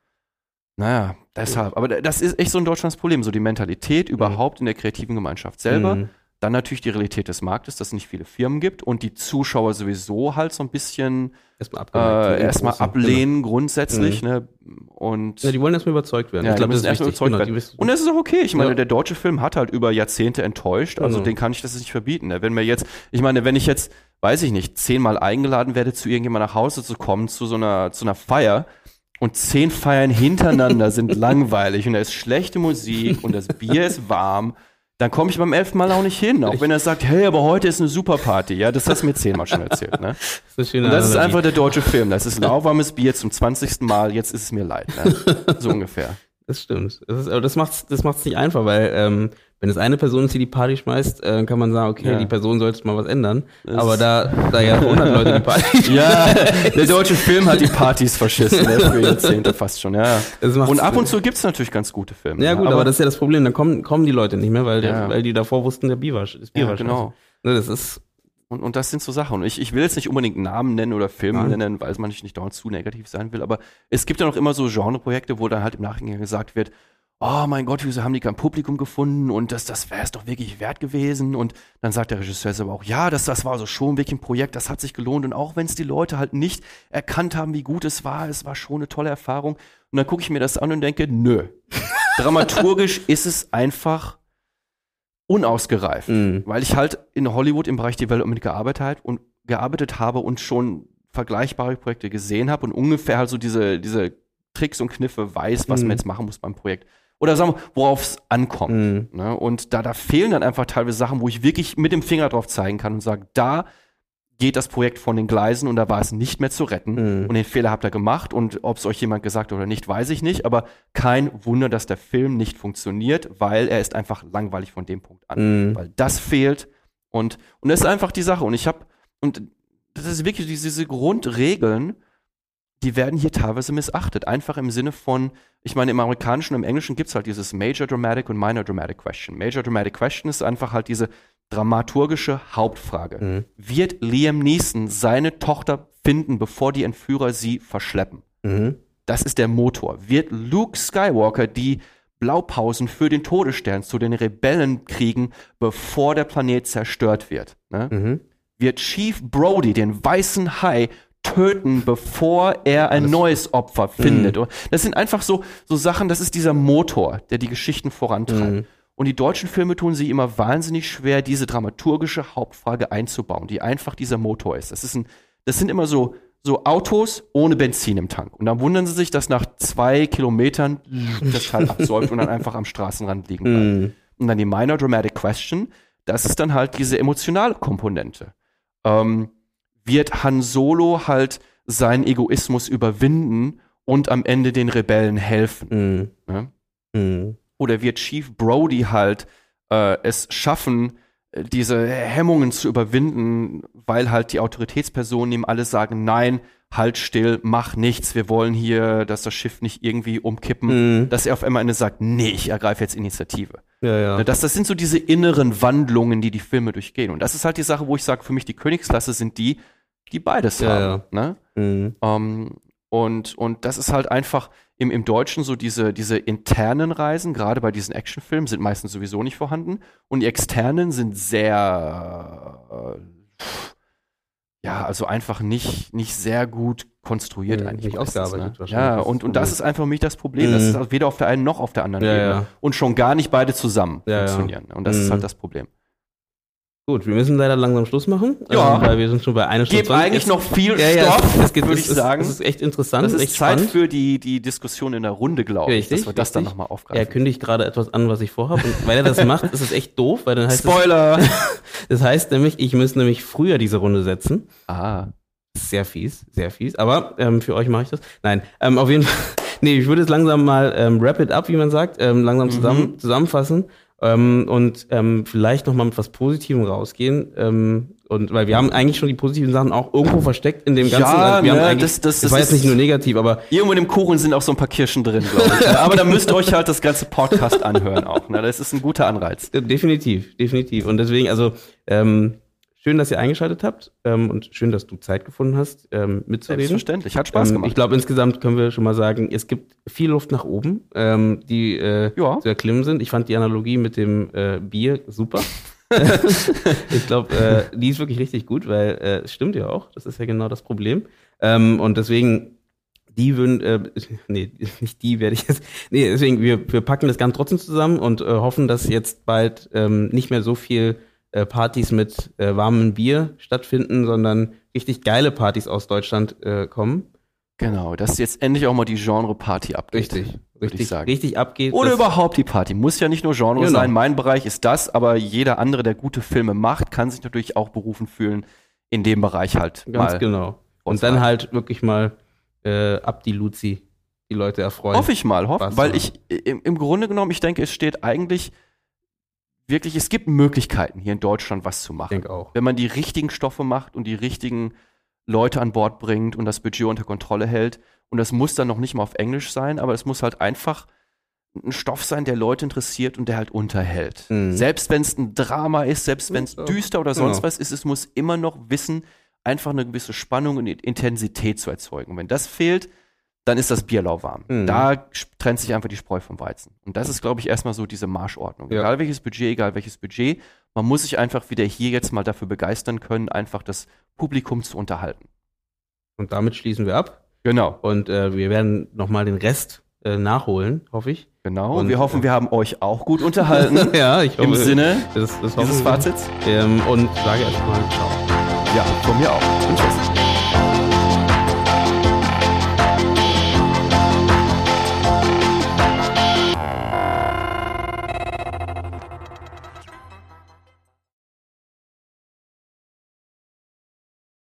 Naja, deshalb. Aber das ist echt so ein Deutschlandsproblem. So die Mentalität überhaupt in der kreativen Gemeinschaft selber. Mhm. Dann natürlich die Realität des Marktes, dass es nicht viele Firmen gibt und die Zuschauer sowieso halt so ein bisschen erstmal äh, erstmal ablehnen grundsätzlich. Ne? Und, Genau. Ja, die wollen erstmal überzeugt werden. Ja, ich glaube, das ist müssen erstmal wichtig. überzeugt Genau, werden. und das ist auch okay. Ich meine, Ja. der deutsche Film hat halt über Jahrzehnte enttäuscht. Also Genau. den kann ich das nicht verbieten. Ne? Wenn mir jetzt, ich meine, wenn ich jetzt, weiß ich nicht, zehnmal eingeladen werde, zu irgendjemand nach Hause zu kommen, zu so einer, zu einer Feier, und zehn Feiern hintereinander sind langweilig und da ist schlechte Musik und das Bier ist warm, dann komme ich beim elften Mal auch nicht hin. Auch wenn er sagt, hey, aber heute ist eine super Party. Ja, das hast du mir zehnmal schon erzählt. Ne? Das ist, Und das ist einfach der deutsche Film. Das ist lauwarmes Bier zum 20. Mal, jetzt ist es mir leid. Ne? So ungefähr. Das stimmt. Das, ist, aber das macht's, das macht's nicht einfach, weil ähm, wenn es eine Person ist, die die Party schmeißt, äh, kann man sagen, okay, Ja. die Person sollte mal was ändern. Das- aber da, da ja 100 Leute die Party Ja, der deutsche Film hat die Partys verschissen, ne, für Jahrzehnte fast schon, ja. Und ab und zu gibt's natürlich ganz gute Filme. Ja gut, aber, das ist ja das Problem. Dann kommen, kommen die Leute nicht mehr, weil, der, Ja. weil die davor wussten, der Bier war, das Bier ja, war genau. Ne, das ist, Und, und das sind so Sachen. Und ich, ich will jetzt nicht unbedingt Namen nennen oder Filme Nein. nennen, weil man nicht, nicht dauernd zu negativ sein will, aber es gibt ja noch immer so Genreprojekte, wo dann halt im Nachhinein gesagt wird, oh mein Gott, wieso haben die kein Publikum gefunden und das, das wäre es doch wirklich wert gewesen. Und dann sagt der Regisseur selber auch, ja, das, das war so schon wirklich ein Projekt, das hat sich gelohnt. Und auch wenn es die Leute halt nicht erkannt haben, wie gut es war, es war schon eine tolle Erfahrung. Und dann gucke ich mir das an und denke, nö. Dramaturgisch ist es einfach unausgereift mh. weil ich halt in Hollywood im Bereich Development gearbeitet halt und gearbeitet habe und schon vergleichbare Projekte gesehen habe und ungefähr halt so diese diese Tricks und Kniffe weiß, was Mhm. man jetzt machen muss beim Projekt. Oder sagen wir, worauf es ankommt. Mhm. Ne? Und da, da fehlen dann einfach teilweise Sachen, wo ich wirklich mit dem Finger drauf zeigen kann und sage, da geht das Projekt von den Gleisen und da war es nicht mehr zu retten. Mhm. Und den Fehler habt ihr gemacht und ob es euch jemand gesagt hat oder nicht, weiß ich nicht. Aber kein Wunder, dass der Film nicht funktioniert, weil er ist einfach langweilig von dem Punkt an. Mhm. Weil das fehlt und, und das ist einfach die Sache. Und ich habe, und das ist wirklich diese, diese Grundregeln, die werden hier teilweise missachtet. Einfach im Sinne von, ich meine, im Amerikanischen und im Englischen gibt's halt dieses Major Dramatic und Minor Dramatic Question. Major Dramatic Question ist einfach halt diese dramaturgische Hauptfrage. Mhm. Wird Liam Neeson seine Tochter finden, bevor die Entführer sie verschleppen? Mhm. Das ist der Motor. Wird Luke Skywalker die Blaupausen für den Todesstern zu den Rebellen kriegen, bevor der Planet zerstört wird? Ne? Mhm. Wird Chief Brody den weißen Hai töten, bevor er ein Das- neues Opfer findet? Das sind einfach so, so Sachen, das ist dieser Motor, der die Geschichten vorantreibt. Mhm. Und die deutschen Filme tun sich immer wahnsinnig schwer, diese dramaturgische Hauptfrage einzubauen, die einfach dieser Motor ist. Das ist ein, das sind immer so, so Autos ohne Benzin im Tank. Und dann wundern sie sich, dass nach zwei Kilometern das Teil absäuft und dann einfach am Straßenrand liegen bleibt. Mhm. Und dann die Minor Dramatic Question, das ist dann halt diese emotionale Komponente. Ähm, wird Han Solo halt seinen Egoismus überwinden und am Ende den Rebellen helfen? Mhm. Ne? Mhm. Oder wird Chief Brody halt äh, es schaffen, äh, diese Hemmungen zu überwinden, weil halt die Autoritätspersonen ihm alle sagen, nein, halt still, mach nichts, wir wollen hier, dass das Schiff nicht irgendwie umkippen, Mhm. dass er auf einmal eine sagt, nee, ich ergreife jetzt Initiative. Ja, ja. Ne, Das, das sind so diese inneren Wandlungen, die die Filme durchgehen. Und das ist halt die Sache, wo ich sage, für mich die Königsklasse sind die, die beides Ja, haben. Ne? Mhm. Ähm, und, und das ist halt einfach im, im Deutschen so diese, diese internen Reisen, gerade bei diesen Actionfilmen, sind meistens sowieso nicht vorhanden. Und die externen sind sehr, äh, ja, also einfach nicht, nicht sehr gut konstruiert Mhm, eigentlich. nicht ausgearbeitet ne? Ja, das ist und, das und das ist einfach für mich das Problem. Das Mhm. ist halt weder auf der einen noch auf der anderen Ja, Ebene. ja. Und schon gar nicht beide zusammen Ja, ja. funktionieren. Und das ist Mhm. halt das Problem. Gut, wir müssen leider langsam Schluss machen. Ja. ähm, weil wir sind schon bei einer Stunde. Gibt eigentlich noch viel ja, ja, Stoff, es, es gibt, würde ich ist, sagen. Es ist echt interessant, Das ist echt Zeit spannend. für die, die Diskussion in der Runde, glaube ich, Richtig, dass wir das dann nochmal Er aufgreifen. kündigt gerade etwas an, was ich vorhabe. Und weil er das macht, ist es echt doof, weil dann heißt Spoiler! es, das heißt nämlich, ich müsste nämlich früher diese Runde setzen. ah. Sehr fies, sehr fies. Aber ähm, für euch mache ich das. Nein, ähm, auf jeden Fall. Nee, ich würde es langsam mal ähm, wrap it up, wie man sagt, ähm, langsam zusammen, Mhm. zusammenfassen ähm, und ähm, vielleicht noch mal mit was Positivem rausgehen. Ähm, und weil wir haben eigentlich schon die positiven Sachen auch irgendwo versteckt in dem ganzen. Ja, wir haben ne, eigentlich, das- das- das war jetzt ist- nicht nur negativ, aber Irgendwo in dem Kuchen sind auch so ein paar Kirschen drin, glaube ich. Aber da müsst ihr euch halt das ganze Podcast anhören auch. Ne? Das ist ein guter Anreiz. Äh, Definitiv, definitiv. Und deswegen, also ähm, schön, dass ihr eingeschaltet habt ähm, und schön, dass du Zeit gefunden hast, ähm, mitzureden. Selbstverständlich. Hat Spaß Ähm, gemacht. ich glaube, insgesamt können wir schon mal sagen, es gibt viel Luft nach oben, ähm, die äh, Ja. zu erklimmen sind. Ich fand die Analogie mit dem äh, Bier super. ich glaube, äh, die ist wirklich richtig gut, weil äh, es stimmt ja auch. Das ist ja genau das Problem. Ähm, und deswegen, die würden, äh, nee, nicht die werde ich jetzt. Nee, deswegen, wir, wir packen das Ganze trotzdem zusammen und äh, hoffen, dass jetzt bald ähm, nicht mehr so viel äh, Partys mit äh, warmem Bier stattfinden, sondern richtig geile Partys aus Deutschland äh, kommen. Genau, dass jetzt endlich auch mal die Genre-Party abgeht. Richtig, richtig, ich sagen. richtig abgeht. Oder überhaupt die Party. Muss ja nicht nur Genre Genau. sein. Mein Bereich ist das, aber jeder andere, der gute Filme macht, kann sich natürlich auch berufen fühlen, in dem Bereich halt Ganz genau. Und dann halt wirklich mal äh, ab die Luzi die Leute erfreuen. Hoffe ich mal, hoff, Spaß weil ich im, im Grunde genommen, ich denke, es steht eigentlich wirklich, es gibt Möglichkeiten hier in Deutschland was zu machen. denke auch. Wenn man die richtigen Stoffe macht und die richtigen Leute an Bord bringt und das Budget unter Kontrolle hält. Und das muss dann noch nicht mal auf Englisch sein, aber es muss halt einfach ein Stoff sein, der Leute interessiert und der halt unterhält. Mhm. Selbst wenn es ein Drama ist, selbst wenn es düster oder sonst genau. was ist, es muss immer noch wissen, einfach eine gewisse Spannung und Intensität zu erzeugen. Und wenn das fehlt, dann ist das Bier lauwarm. Mhm. Da trennt sich einfach die Spreu vom Weizen. Und das ist, glaube ich, erstmal so diese Marschordnung. Ja. Egal welches Budget, egal welches Budget, man muss sich einfach wieder hier jetzt mal dafür begeistern können, einfach das Publikum zu unterhalten. Und damit schließen wir ab. Genau, Und äh, wir werden nochmal den Rest äh, nachholen, hoffe ich. genau. Und- wir hoffen, wir haben euch auch gut unterhalten. ja, ich hoffe. Im Sinne das, das dieses. Fazits. Ähm, und sage erstmal ciao. Ja, von mir auch. Und tschüss.